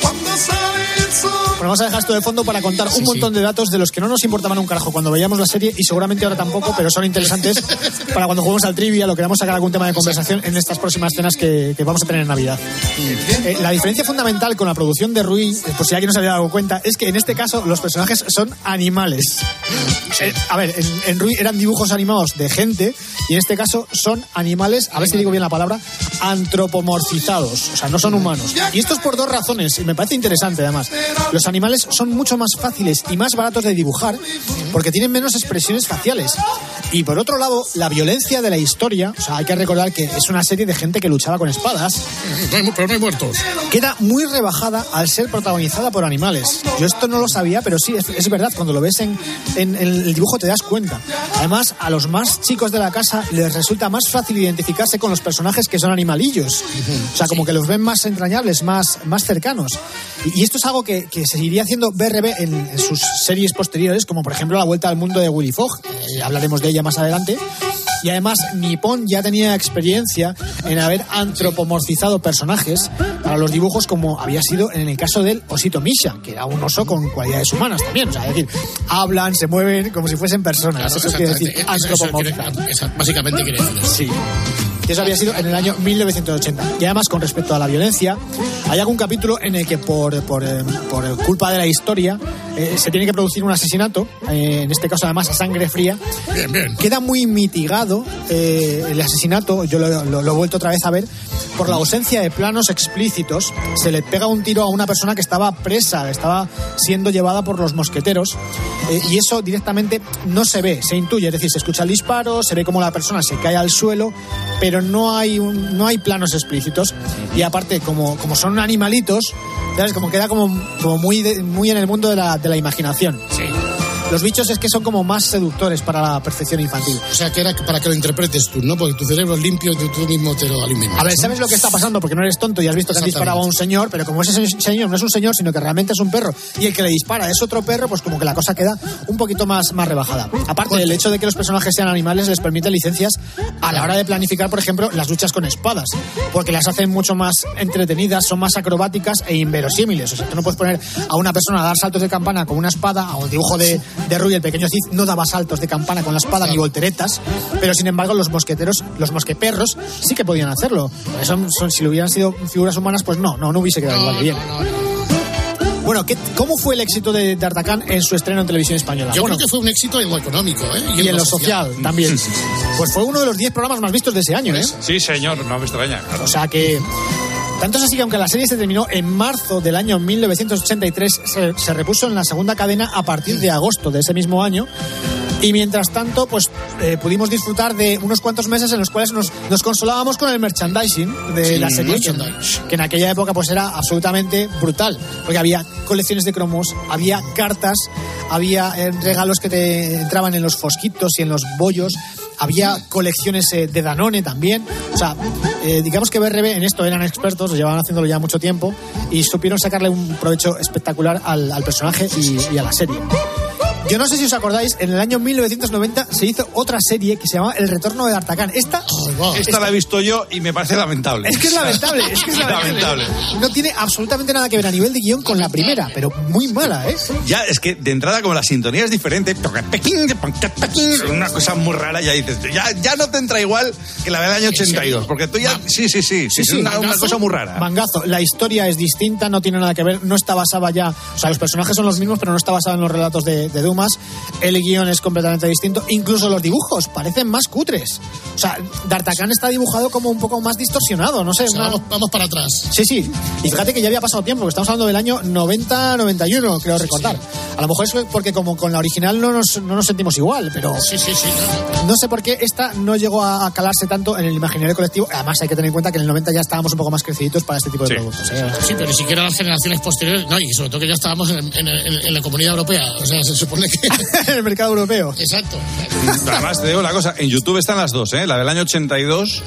cuando sale. Bueno, vamos a dejar esto de fondo para contar un montón de datos de los que no nos importaban un carajo cuando veíamos la serie y seguramente ahora tampoco, pero son interesantes para cuando juguemos al trivia, lo queramos sacar algún tema de conversación en estas próximas cenas que, que vamos a tener en Navidad. Eh, la diferencia fundamental con la producción de Rui, eh, por si alguien no se había dado cuenta, es que en este caso los personajes son animales. Eh, a ver, en, en Rui eran dibujos animados de gente y en este caso son animales, a ver si digo bien la palabra, antropomorfizados, o sea, no son humanos. Y esto es por dos razones, y me parece interesante además. Los animales son mucho más fáciles y más baratos de dibujar porque tienen menos expresiones faciales. Y por otro lado, la violencia de la historia, o sea, hay que recordar que es una serie de gente que luchaba con espadas, No hay mu- pero no hay muertos. queda muy rebajada al ser protagonizada por animales. Yo esto no lo sabía, pero sí, es, es verdad, cuando lo ves en, en- en el dibujo te das cuenta. Además, a los más chicos de la casa les resulta más fácil identificarse con los personajes que son animalillos. O sea, como que los ven más entrañables, más, más cercanos. Y, y esto es algo que, que seguiría haciendo BRB en, en sus series posteriores, como por ejemplo La Vuelta al Mundo de Willy Fogg. Eh, hablaremos de ella más adelante. Y además, Nippon ya tenía experiencia en haber antropomorfizado personajes para los dibujos, como había sido en el caso del osito Misha, que era un oso con cualidades humanas también. O sea, es decir, hablan, se mueven como si fuesen personas. Claro, Eso quiere decir antropomorfizar. básicamente quiere decir. Sí. Y eso había sido en el año 1980. Y además, con respecto a la violencia, hay algún capítulo en el que por, por, eh, por culpa de la historia eh, se tiene que producir un asesinato, eh, en este caso además a sangre fría. Bien, bien. Queda muy mitigado eh, el asesinato, yo lo, lo- lo he vuelto otra vez a ver, por la ausencia de planos explícitos. Se le pega un tiro a una persona que estaba presa, estaba siendo llevada por los mosqueteros, y eso directamente no se ve, se intuye, es decir, se escucha el disparo, se ve cómo la persona se cae al suelo, pero no hay, un- no hay planos explícitos. Y aparte, como, como son animalitos, ¿sabes? Como queda como, como muy, de- muy en el mundo de la, de la imaginación. Los bichos es que son como más seductores para la percepción infantil. O sea, que era para que lo interpretes tú, ¿no? Porque tu cerebro es limpio y tú, mismo te lo alimentas. A ver, ¿no? ¿sabes lo que está pasando? Porque no eres tonto y has visto que han disparado a un señor, pero como ese señor no es un señor, sino que realmente es un perro, y el que le dispara es otro perro, pues como que la cosa queda un poquito más, más rebajada. Aparte, el hecho de que los personajes sean animales les permite licencias a la hora de planificar, por ejemplo, las luchas con espadas, porque las hacen mucho más entretenidas, son más acrobáticas e inverosímiles. O sea, tú no puedes poner a una persona a dar saltos de campana con una espada, o el dibujo de, de Rui, el pequeño Cid, no daba saltos de campana con la espada ni volteretas, pero sin embargo los mosqueteros, los mosqueperros, sí que podían hacerlo. Son, son- si lo hubieran sido figuras humanas, pues no, no, no hubiese quedado igual de bien. Bueno, ¿qué- ¿cómo fue el éxito de D'Artagnan en su estreno en televisión española? Yo Bueno, creo que fue un éxito en lo económico, ¿eh? y en lo social también. Pues fue uno de los 10 programas más vistos de ese año, ¿eh? Sí, señor, no me extraña. claro. O sea que. Tanto es así que aunque la serie se terminó en marzo del año 1983, se, se repuso en la segunda cadena a partir de agosto de ese mismo año. Y mientras tanto, pues eh, pudimos disfrutar de unos cuantos meses en los cuales nos, nos consolábamos con el merchandising de Sí, la serie, que, en aquella época pues era absolutamente brutal, porque había colecciones de cromos, había cartas, había eh, regalos que te entraban en los fosquitos y en los bollos, había colecciones eh, de Danone también. O sea, eh, digamos que BRB en esto eran expertos, llevaban haciéndolo ya mucho tiempo y supieron sacarle un provecho espectacular al, al personaje y, y a la serie. Yo no sé si os acordáis, en el año 1990 se hizo otra serie que se llamaba El Retorno de D'Artagnan. Esta, Esta la he visto yo y me parece lamentable. es que es lamentable, es que es lamentable. No tiene absolutamente nada que ver a nivel de guion con la primera, pero muy mala, ¿eh? Ya, es que de entrada, como la sintonía es diferente, una cosa muy rara, ya dices, ya, ya no te entra igual que la del año 82, porque tú ya, sí, sí, sí, sí, es una, una cosa muy rara. Mangazo. La historia es distinta, no tiene nada que ver, no está basada ya. O sea, los personajes son los mismos, pero no está basada en los relatos de, de Dumas. El guion es completamente distinto. Incluso los dibujos parecen más cutres. O sea, D'Artagnan está dibujado como un poco más distorsionado, no sé. sea, una- vamos, vamos para atrás. Sí, sí. Y fíjate que ya había pasado tiempo, que estamos hablando del año 90-91, creo recordar. A lo mejor es porque como con la original no nos, no nos sentimos igual, pero Sí, sí, sí. no sé por qué esta no llegó a calarse tanto en el imaginario colectivo. Además hay que tener en cuenta que en el 90 ya estábamos un poco más creciditos para este tipo de productos. ¿eh? Sí, pero ni siquiera las generaciones posteriores, no, y sobre todo que ya estábamos en, en- en- en la comunidad europea. O sea, se supone que. en el mercado europeo. Exacto. Además, te digo la cosa, en YouTube están las dos, ¿eh? la del año 82 eh,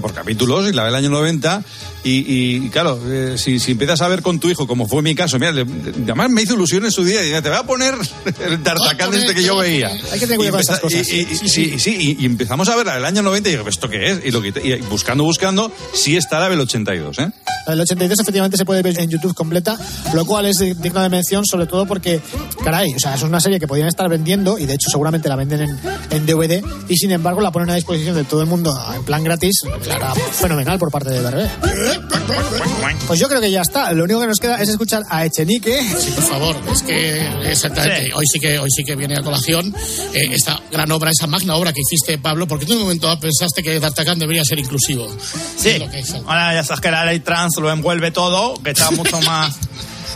por capítulos y la del año 90. Y, y, claro, eh, si, si empiezas a ver con tu hijo, como fue mi caso, mira, le- además me hizo ilusión en su día, y dije, te voy a poner el D'Artagnan este que yo veía. Hay que tener cuidado con empeza- cosas. y- y- sí, sí, y, y empezamos a ver la del año 90 y digo, ¿esto qué es? Y, lo buscando, buscando, sí está la del 82, ¿eh? La del 82 efectivamente se puede ver en YouTube completa, lo cual es digno de mención, sobre todo porque, caray, o sea, es una serie que podrían estar vendiendo y de hecho seguramente la venden en, en DVD y sin embargo la ponen a disposición de todo el mundo en plan gratis. Está fenomenal por parte de BRB. Pues yo creo que ya está. Lo único que nos queda es escuchar a Echenique. Sí, por favor, es que exactamente, hoy sí que hoy sí que viene a colación eh, esta gran obra, esa magna obra que hiciste, Pablo, porque tú en un momento pensaste que D'Artagnan debería ser inclusivo. Sí. Lo que es. Ahora ya sabes que la ley trans lo envuelve todo, que está mucho más.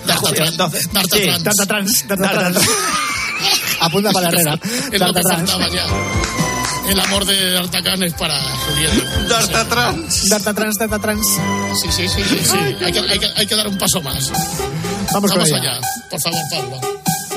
Dartatrans. Entonces, Dartatrans. sí. Dartatrans, Dartatrans. Apunta para la herrera. Es lo El amor de D'Artagnan es para Julieta. Dartatrans. Dartatrans, Dartatrans. Sí, sí, sí, sí, sí. Hay, que, hay, que, hay que dar un paso más. Vamos con ella. allá. Por favor, Pablo.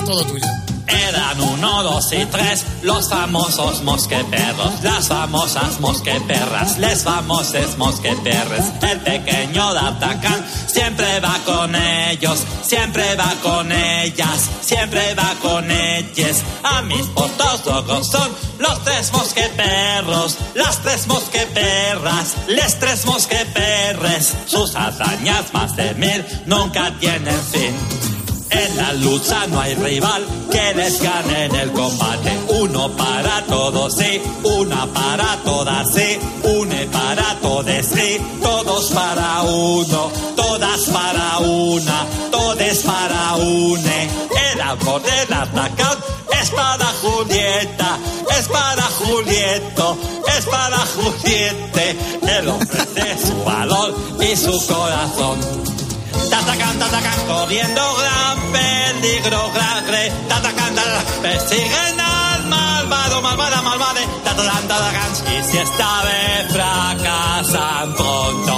Todo tuyo. Eran uno, dos y tres, los famosos mosqueperros, las famosas mosqueperras, les famosos mosqueperres. El pequeño D'Artagnan siempre va con ellos, siempre va con ellas, siempre va con ellas. A mis portos locos son los tres mosqueperros, las tres mosqueperras, les tres mosqueperres. Sus hazañas más de mil nunca tienen fin. En la lucha no hay rival que les gane en el combate. Uno para todos, sí, una para todas, sí, une para todos, sí, todos para uno, todas para una, todes para une. El amor del atacante es para Julieta, es para Julieto, es para Juliete. Él ofrece su valor y su corazón. Tatacan, tatacan, corriendo gran peligro, gran re, tatacan, tatacan, persiguen al malvado, malvada, malvade, tatacan, tatacan, y si esta vez fracasan, pronto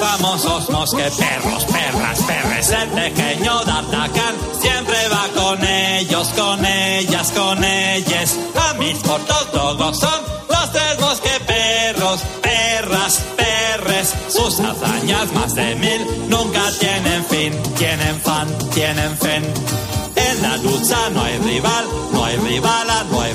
famosos mosqueperros, perras, perres. El pequeño D'Artagnan siempre va con ellos, con ellas, con ellas. A mis cortos logos son los tres mosqueperros, perras, perres. Sus hazañas más de mil nunca tienen fin, tienen fan, tienen fin. En la lucha no hay rival, no hay rivala, no hay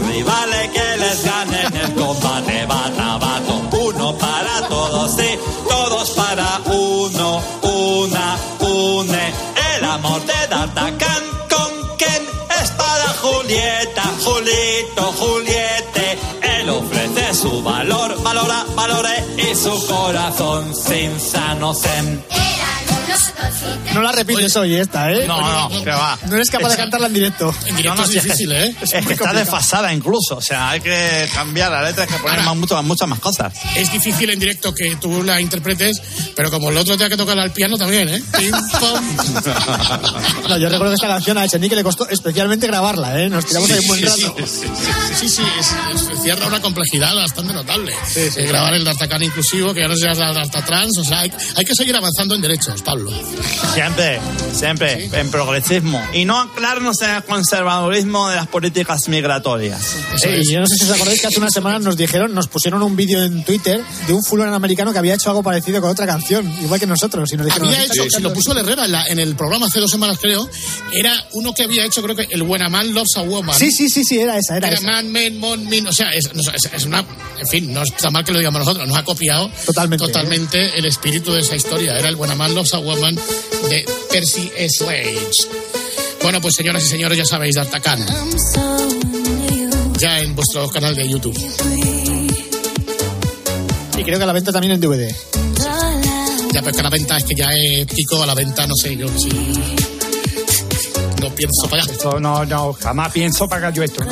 y su corazón sin sano zen. No la repites hoy esta, ¿eh? No, no, que va. No eres capaz de cantarla en directo. No, no, sí, es que- ¿eh? Es, que está desfasada incluso. O sea, hay que cambiar la letra, hay que poner más, muchas, muchas más cosas. Es difícil en directo que tú la interpretes, pero como el otro tenga que tocar al piano también, ¿eh? Pim, pam. No, yo recuerdo que esta canción a Echenique le costó especialmente grabarla, ¿eh? Nos tiramos ahí un buen Sí, rato. sí, sí, sí, sí, es- es- cierra una complejidad bastante notable. Eh, grabar el D'Artagnan inclusivo, que ya no seas la D'Artatrans, o sea, hay, hay que seguir avanzando en derechos, Pablo. Siempre, siempre, en progresismo. Y no anclarnos en el conservadurismo de las políticas migratorias. Eh, y yo no sé si os acordáis que hace unas semanas nos dijeron, nos pusieron un vídeo en Twitter de un fulano americano que había hecho algo parecido con otra canción, igual que nosotros. Y nos dijeron, Había "Nos hecho, si lo tocando". puso el Herrera en, la- en el programa hace dos semanas, creo, era uno que había hecho, creo que el Buenaman Loves a Woman. Sí, sí, sí, sí, era esa, era Era esa. man, men, mon, min, o sea, es, es- es una, en fin, no está mal que lo digamos nosotros, nos ha copiado Totalmente, totalmente el espíritu de esa historia. Era el Buenaman Loves a Woman de Percy Sledge. Bueno, pues señoras y señores, ya sabéis, D'Artagnan. Ya en vuestro canal de YouTube. Y creo que a la venta también en DVD. Ya, pero que a la venta es que ya es pico a la venta, no sé, yo sí. No pienso pagar. Esto no, no, jamás pienso pagar yo esto.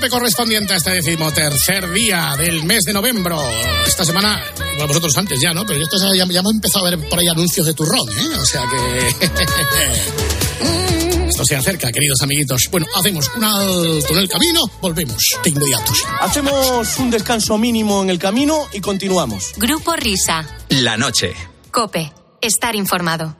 Cope correspondiente a este decimotercer día del mes de noviembre. Esta semana, bueno, vosotros antes ya, ¿no? Pero esto ya, ya hemos empezado a ver por ahí anuncios de turrón, ¿eh? O sea que... Esto se acerca, queridos amiguitos. Bueno, hacemos un alto en el camino, volvemos de inmediato. Hacemos un descanso mínimo en el camino y continuamos. Grupo Risa. La noche. Cope. Estar informado.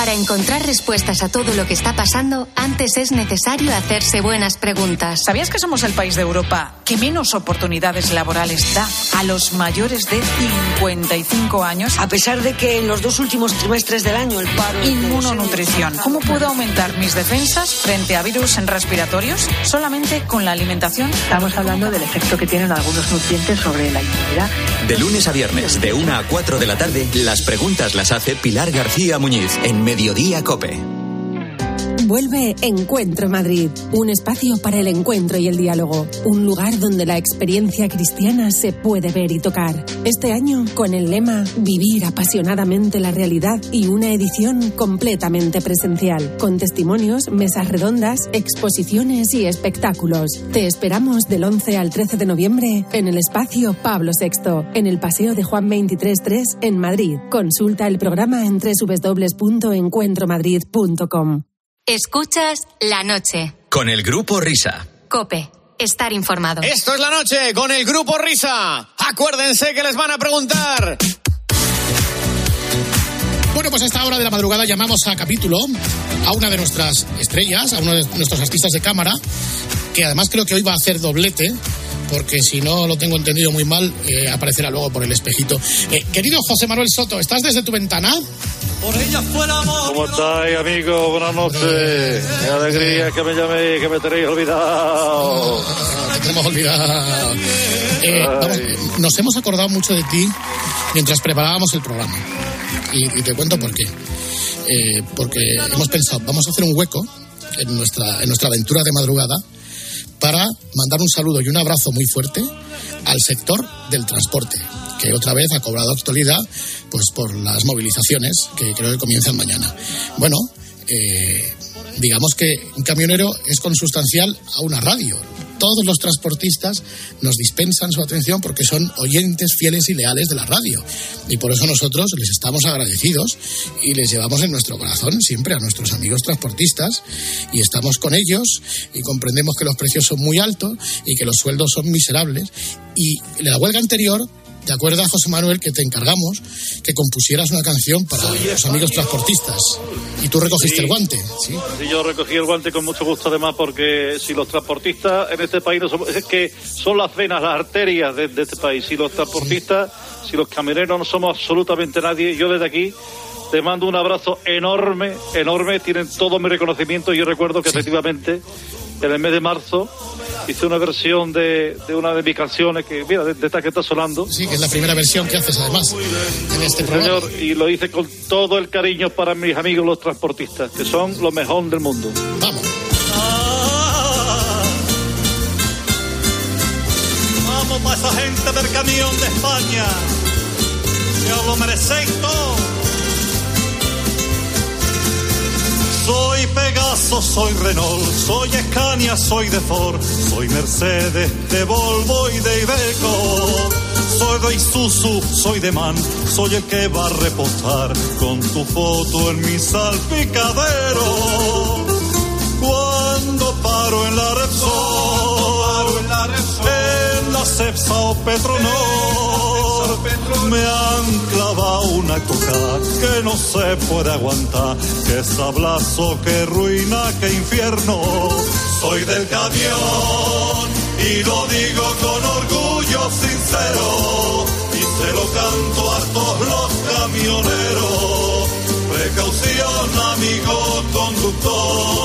Para encontrar respuestas a todo lo que está pasando, antes es necesario hacerse buenas preguntas. ¿Sabías que somos el país de Europa que menos oportunidades laborales da a los mayores de 55 años? A pesar de que en los dos últimos trimestres del año el paro... Inmunonutrición. ¿Cómo puedo aumentar mis defensas frente a virus respiratorios? Solamente con la alimentación. Estamos hablando del efecto que tienen algunos nutrientes sobre la inmunidad. De lunes a viernes, de 1 a 4 de la tarde, las preguntas las hace Pilar García Muñiz en Mediodía Cope. Vuelve Encuentro Madrid, un espacio para el encuentro y el diálogo, un lugar donde la experiencia cristiana se puede ver y tocar. Este año con el lema Vivir apasionadamente la realidad y una edición completamente presencial, con testimonios, mesas redondas, exposiciones y espectáculos. Te esperamos del 11 al 13 de noviembre en el espacio Pablo VI, en el Paseo de Juan 23.3 en Madrid. Consulta el programa en www.encuentromadrid.com. Escuchas la noche. Con el Grupo Risa. Cope. Estar informado. Esto es la noche con el Grupo Risa. Acuérdense que les van a preguntar. Bueno, pues a esta hora de la madrugada llamamos a capítulo a una de nuestras estrellas, a uno de nuestros artistas de cámara, que además creo que hoy va a hacer doblete, porque si no lo tengo entendido muy mal, eh, aparecerá luego por el espejito. Eh, querido José Manuel Soto, ¿estás desde tu ventana? Por ella fue el amor. ¿Cómo estáis, amigos? Buenas noches. Qué alegría que me llaméis, que me tenéis olvidado. Te tenemos olvidado. Eh, vamos, nos hemos acordado mucho de ti mientras preparábamos el programa. Y, y te cuento por qué. Eh, porque hemos pensado, vamos a hacer un hueco en nuestra, en nuestra aventura de madrugada para mandar un saludo y un abrazo muy fuerte al sector del transporte, que otra vez ha cobrado actualidad pues por las movilizaciones que creo que comienzan mañana. Bueno, eh, digamos que un camionero es consustancial a una radio. Todos los transportistas nos dispensan su atención porque son oyentes fieles y leales de la radio. Y por eso nosotros les estamos agradecidos y les llevamos en nuestro corazón siempre a nuestros amigos transportistas y estamos con ellos y comprendemos que los precios son muy altos y que los sueldos son miserables. Y la huelga anterior ¿Te acuerdas, José Manuel, que te encargamos que compusieras una canción para los amigos transportistas? Y tú recogiste Sí. el guante. ¿sí? Sí, yo recogí el guante con mucho gusto, además, porque si los transportistas en este país no somos, es que son las venas, las arterias de, de este país. Si los transportistas, si los camioneros no somos absolutamente nadie, yo desde aquí te mando un abrazo enorme, enorme. Tienen todo mi reconocimiento. Yo recuerdo que efectivamente en el mes de marzo hice una versión de, de una de mis canciones que, mira, de, de esta que está sonando. Sí, que es la primera versión que haces además en este programa. Señor, y lo hice con todo el cariño para mis amigos los transportistas, que son lo mejor del mundo. Vamos. Vamos para esa gente del camión de España. Os lo merecéis todo. Soy Pegaso, soy Renault, soy Scania, soy de Ford, soy Mercedes, de Volvo y de Iveco. Soy de Isuzu, soy de MAN, soy el que va a reposar con tu foto en mi salpicadero. Cuando paro en la Repsol, en la Cepsa o Petronor, me han clavado una coca que no se puede aguantar, que sablazo, que ruina, que infierno. Soy del camión y lo digo con orgullo sincero y se lo canto a todos los camioneros. Precaución, amigo conductor,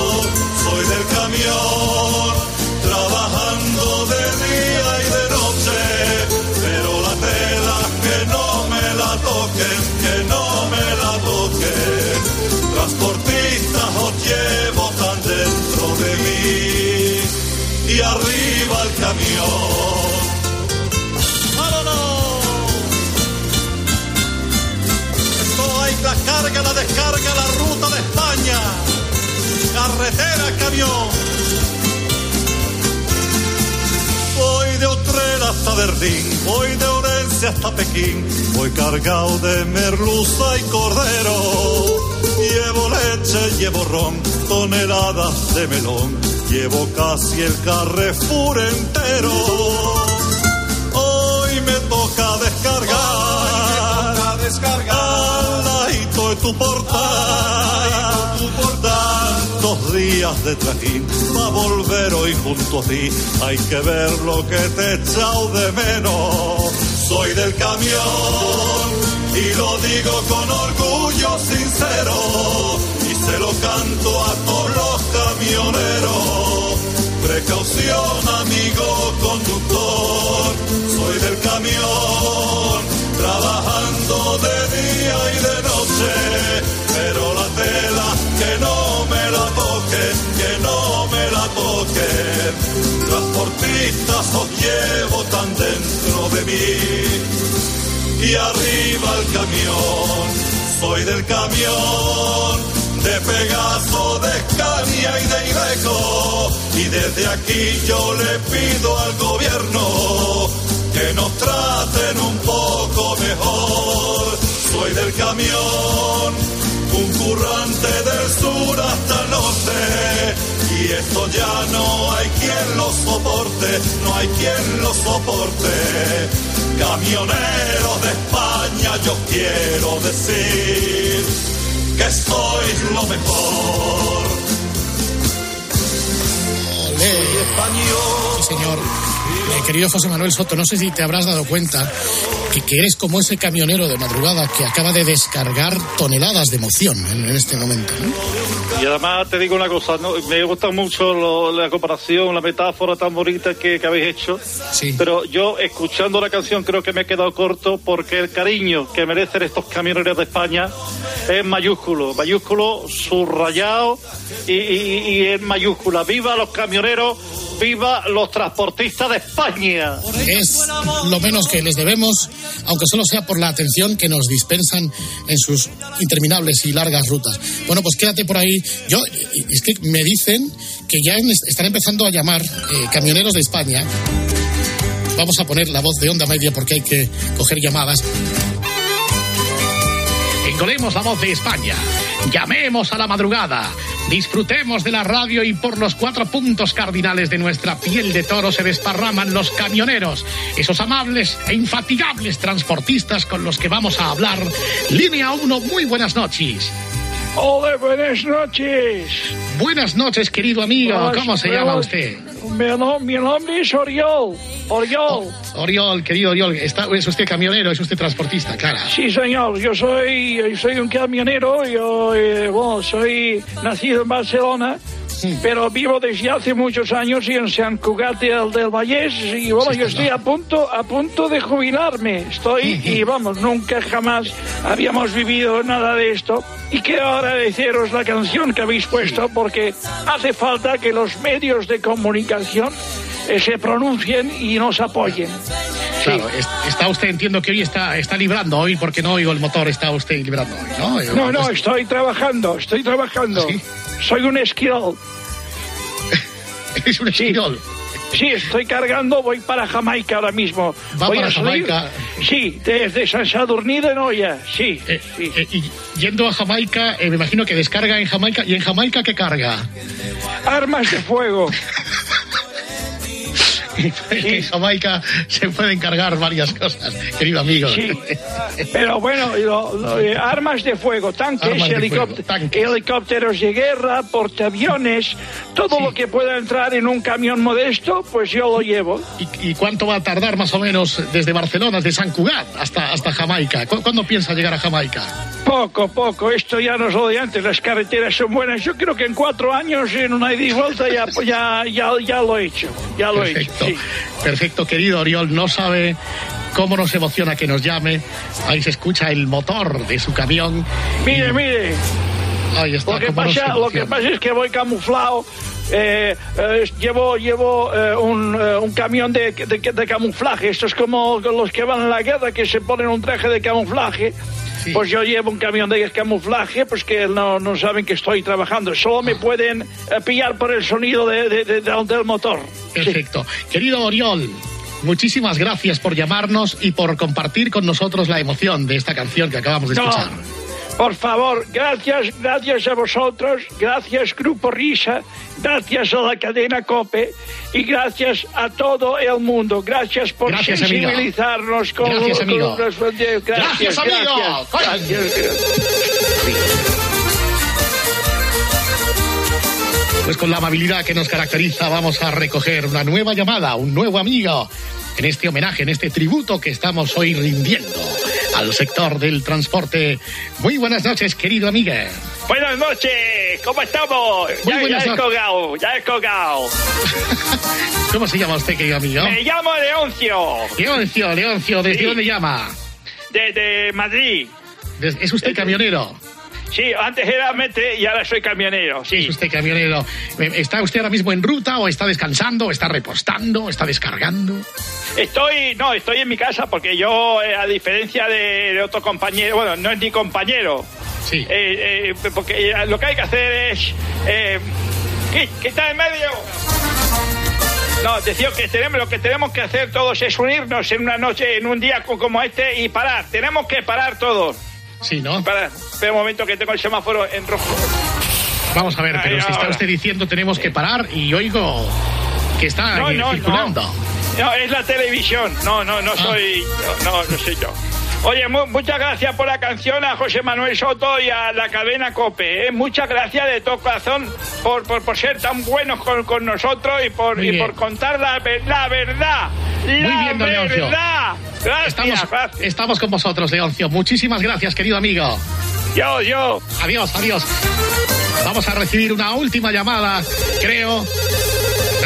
camión. Voy de Utrera hasta Berlín, voy de Orense hasta Pekín, voy cargado de merluza y cordero. Llevo leche, llevo ron, toneladas de melón, llevo casi el Carrefour entero. Hoy me toca descargar, al ladito de tu portal, días de trajín, va a volver hoy junto a ti, hay que ver lo que te he echado de menos. Soy del camión y lo digo con orgullo sincero. Y se lo canto a todos los camioneros. Precaución, amigo conductor, soy del camión, trabajando de día y de noche, pero la tela que no toquen. Transportistas os llevo tan dentro de mí y arriba el camión, soy del camión de Pegaso, de Scania y de Ibeco. Y desde aquí yo le pido al gobierno que nos traten un poco mejor. Soy del camión, un currante del Esto ya no hay quien lo soporte, no hay quien lo soporte. Camioneros de España, yo quiero decir que sois lo mejor. Soy español. Sí, señor. Eh, querido José Manuel Soto, no sé si te habrás dado cuenta que, eres como ese camionero de madrugada que acaba de descargar toneladas de emoción en, en este momento. Y además te digo una cosa, ¿no? me gusta mucho lo- la comparación, la metáfora tan bonita que, que habéis hecho. Pero yo, escuchando la canción, creo que me he quedado corto porque el cariño que merecen estos camioneros de España es mayúsculo, mayúsculo, subrayado y, y- y en mayúscula. ¡Viva los camioneros! ¡Viva los transportistas de España! Es lo menos que les debemos, aunque solo sea por la atención que nos dispensan en sus interminables y largas rutas. Bueno, pues quédate por ahí. Yo, es que me dicen que ya están empezando a llamar eh, camioneros de España. Vamos a poner la voz de onda media porque hay que coger llamadas. Engolemos la voz de España. Llamemos a la madrugada. Disfrutemos de la radio y por los cuatro puntos cardinales de nuestra piel de toro se desparraman los camioneros, esos amables e infatigables transportistas con los que vamos a hablar. Línea 1, muy buenas noches. Hola, buenas noches. Buenas noches, querido amigo. Buenas- ¿Cómo se llama usted? Mi, no- mi nombre es Oriol. Oriol. Oriol, querido Oriol. Está, es usted camionero, es usted transportista, claro. Sí, señor, yo soy, yo soy un camionero, yo eh, bueno, soy nacido en Barcelona, pero vivo desde hace muchos años en San Cugat del, del Vallés y bueno, yo estoy a punto, a punto de jubilarme, estoy y vamos, nunca jamás habíamos vivido nada de esto. Y quiero agradeceros la canción que habéis puesto porque hace falta que los medios de comunicación eh, se pronuncien y nos apoyen. Claro, es- está usted, entiendo que hoy está, está librando hoy, porque no oigo el motor, está usted librando hoy, ¿no? No, no, estoy trabajando, estoy trabajando. Soy un esquirol. ¿Es un esquirol? Sí, estoy cargando, voy para Jamaica ahora mismo. Va voy para a salir- Jamaica. Sí, desde San Sadurní de Noya, sí. Eh, eh, y yendo a Jamaica, eh, me imagino que descarga en Jamaica. ¿Y en Jamaica qué carga? Armas de fuego. En Jamaica se pueden cargar varias cosas, querido amigo. Sí. Pero bueno, lo- lo- eh, armas de fuego, tanques, de helicópteros, helicópteros de guerra, portaaviones, todo lo que pueda entrar en un camión modesto, pues yo lo llevo. ¿Y, y cuánto va a tardar más o menos desde Barcelona, desde San Cugat hasta, hasta Jamaica? ¿Cu- ¿Cuándo piensa llegar a Jamaica? Poco, poco, esto ya no es lo de antes, las carreteras son buenas. Yo creo que en cuatro años, en una ida y vuelta, ya, ya, ya, ya lo he hecho, ya lo he hecho. Perfecto, perfecto, querido Oriol. No sabe cómo nos emociona que nos llame. Ahí se escucha el motor de su camión. Mire, mire. Ahí está. Lo que, pasa, lo que pasa es que voy camuflado. eh, eh, llevo llevo eh, un, eh, un camión de, de, de camuflaje. Esto es como los que van a la guerra que se ponen un traje de camuflaje. Pues yo llevo un camión de camuflaje, pues que no, no saben que estoy trabajando. Solo me pueden eh, pillar por el sonido de- de- de- de- del motor. Perfecto. Querido Oriol, muchísimas gracias por llamarnos y por compartir con nosotros la emoción de esta canción que acabamos de No, escuchar. Por favor, gracias, gracias a vosotros, gracias Grupo Risa, gracias a la cadena COPE y gracias a todo el mundo. Gracias por Gracias, amigo. sensibilizarnos con Gracias, con amigo. los- Gracias, Gracias, amigo. Pues con la amabilidad que nos caracteriza vamos a recoger una nueva llamada, un nuevo amigo, en este homenaje, en este tributo que estamos hoy rindiendo al sector del transporte. Muy buenas noches, querido amigo. Buenas noches, ¿cómo estamos? Muy ya, buenas ya he colgado, ya he colgado. ¿Cómo se llama usted, querido amigo? Me llamo Leoncio, Leoncio, Leoncio, ¿desde Sí. dónde llama? de, Madrid. ¿Es usted camionero? Sí, antes era mete y ahora soy camionero, sí. ¿Es usted camionero? Eh, ¿Está usted ahora mismo en ruta o está descansando, o está repostando, o está descargando? Estoy, no, estoy en mi casa porque yo, eh, a diferencia de, de otro compañero, bueno, no es ni compañero. Sí. Eh, eh, porque lo que hay que hacer es. Eh, ¿qué, qué está en medio? No, decía que tenemos, lo que tenemos que hacer todos es unirnos en una noche, en un día co- como este y parar. Tenemos que parar todos. Sí, ¿no? Para, espera un momento que tengo el semáforo en rojo. Vamos a ver, pero Ahí, si está usted diciendo tenemos que parar y oigo que está No, no, circulando. No, es la televisión. No, no, Ah. no soy. No, no, no soy yo. Oye, mu- muchas gracias por la canción a José Manuel Soto y a la cadena COPE. ¿eh? Muchas gracias de todo corazón por, por, por ser tan buenos con, con nosotros y por, y por contar la, la verdad. Muy la bien, verdad. Gracias, Estamos, gracias. estamos con vosotros, Leoncio. Muchísimas gracias, querido amigo. Yo, yo. Adiós, adiós. Vamos a recibir una última llamada, creo.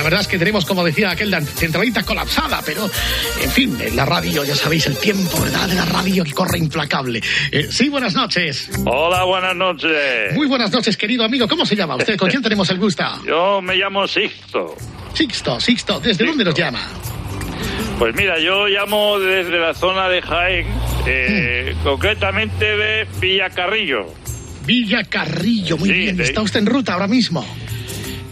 Verdad es que tenemos, como decía aquel, la centralita colapsada, pero, en fin, en la radio, ya sabéis, el tiempo, ¿verdad? De la radio que corre implacable. Eh, sí, buenas noches. Hola, buenas noches. Muy buenas noches, querido amigo. ¿Cómo se llama usted? ¿Con quién tenemos el gusto? Yo me llamo Sixto. Sixto, Sixto. ¿Desde dónde nos llama? Pues mira, yo llamo desde la zona de Jaén, eh, Hmm. concretamente de Villacarrillo. Villa Carrillo, muy Sí, bien. de- ¿Está usted en ruta ahora mismo?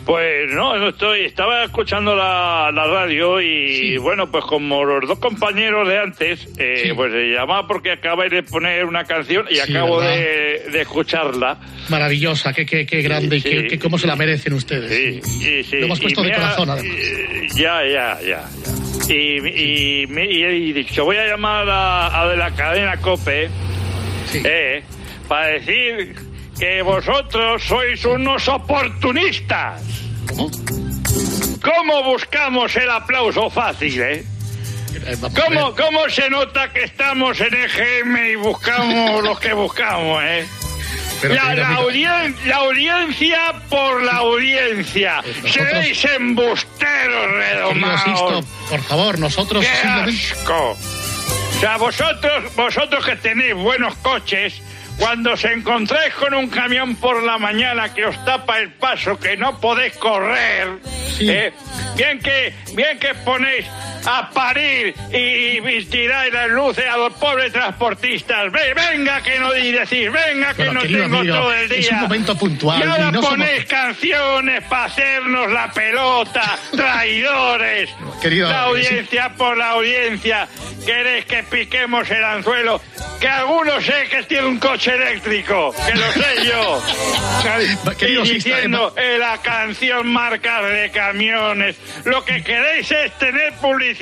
Pues no, no estoy. Estaba escuchando la, la radio y bueno, pues como los dos compañeros de antes, eh, pues se llamaba porque acabáis de poner una canción y Sí, acabo de, de escucharla. Maravillosa, qué, qué, qué grande y Sí, qué, sí. qué- cómo se la merecen ustedes. Y, sí, Lo hemos puesto de me ha- corazón, además. Ya, ya, ya. ya. Y, y, y he dicho, voy a llamar a, a de la cadena COPE eh, para decir que vosotros sois unos oportunistas. ¿Cómo buscamos el aplauso fácil, eh? ¿Cómo, ¿Cómo se nota que estamos en EGM y buscamos lo que buscamos, eh? La, querido la amigo- audien- la audiencia por la audiencia. nosotros- Seréis embusteros redomados. Por favor, nosotros ¡Qué simplemente... asco! O sea, vosotros, vosotros que tenéis buenos coches, cuando os encontráis con un camión por la mañana que os tapa el paso, que no podéis correr, ¿eh? bien que bien que ponéis a parir y, y tiráis las luces a los pobres transportistas. Ve- venga que no y decir, venga que no tengo amigo, todo el día. es un momento puntual, Y ahora y no somos- ponéis canciones para hacernos la pelota, traidores. Querido, la eh, audiencia por la audiencia. Queréis que piquemos el anzuelo. Que algunos sé que tiene un coche eléctrico, que lo sé yo. Querido y diciendo en la canción marcas de camiones. Lo que queréis es tener publicidad,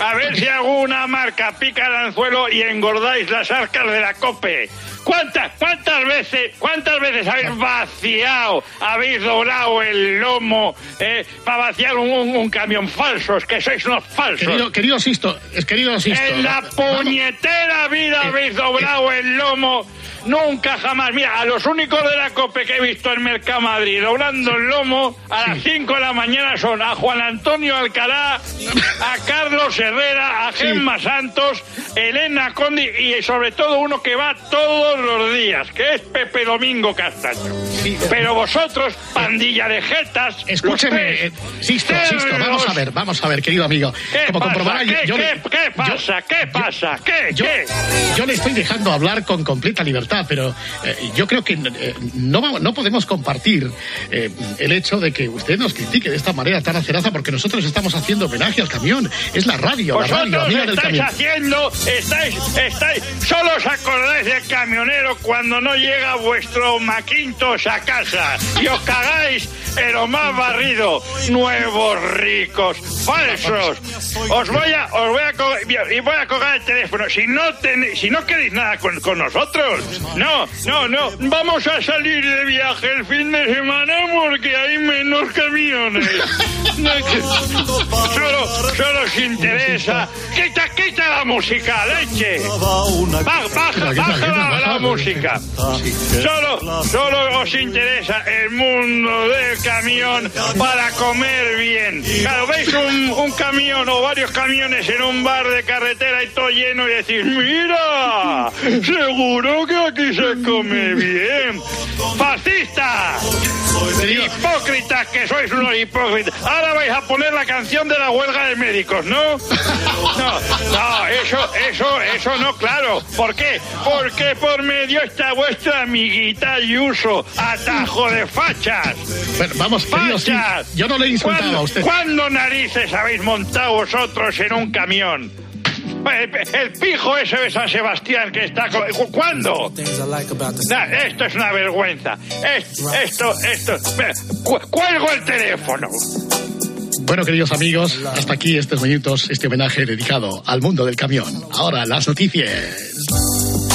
a ver si alguna marca pica el anzuelo y engordáis las arcas de la COPE. ¿Cuántas, cuántas veces, cuántas veces habéis vaciado, habéis doblado el lomo eh, para vaciar un, un- un camión falso? Es que sois unos falsos. Querido, querido Sisto, es querido Sisto. En la puñetera vida habéis doblado el lomo nunca jamás. Mira, a los únicos de la COPE que he visto en Mercamadrid doblando el lomo a las 5 de la mañana son a Juan Antonio Alcalá, a Carlos Herrera, a Gemma Santos, Elena Condi y sobre todo uno que va todos los días, que es Pepe Domingo Castaño. Pero vosotros, pandilla de jetas, Escúcheme, eh, Sisto, Sisto, vamos a ver, vamos a ver, querido amigo. ¿Qué Como pasa? comprobará, ¿Qué, yo, qué- le- qué pasa? ¿Qué pasa? ¿Qué? yo, ¿Qué? yo le estoy dejando hablar con completa libertad, pero eh, yo creo que eh, no, no podemos compartir eh, el hecho de que usted nos critique de esta manera tan aceraza porque nosotros estamos haciendo homenaje al camión. Es la radio, la radio, amiga del estáis camión. haciendo, estáis, estáis, solo os acordáis del camionero cuando no llega vuestro Macintosh a casa y os cagáis en lo más barrido. Nuevos ricos, falsos. Os voy a, os voy a, y voy a colgar el teléfono. Si no ten- si no queréis nada con, con nosotros, no, no, no. Vamos a salir de viaje el fin de semana porque hay menos camiones. No, que- Solo, solo os interesa. Quita, quita la música, leche. Baja, baja, baja la, la música. Solo, solo os interesa el mundo del camión para comer bien. Claro, veis un, un camión o varios camiones en un bar de carretera y todo lleno y decís, mira, seguro que aquí se come bien. ¡Fascista! Hipócritas que sois unos hipócritas. Ahora vais a poner la canción de la huelga de médicos, ¿no? No, no, eso, eso, eso no, claro. ¿Por qué? Porque por medio está vuestra amiguita Ayuso, atajo de fachas. Bueno, vamos, querido, ¡Fachas! yo no le ¿Cuándo- a usted. ¿Cuándo narices habéis montado vosotros en un camión? El, pijo ese de San Sebastián que está... co- ¿cu- ¿Cuándo? Esto es una vergüenza. Es- esto, esto... Cuelgo el teléfono. Bueno, queridos amigos, hasta aquí estos minutos, este homenaje dedicado al mundo del camión. Ahora, las noticias.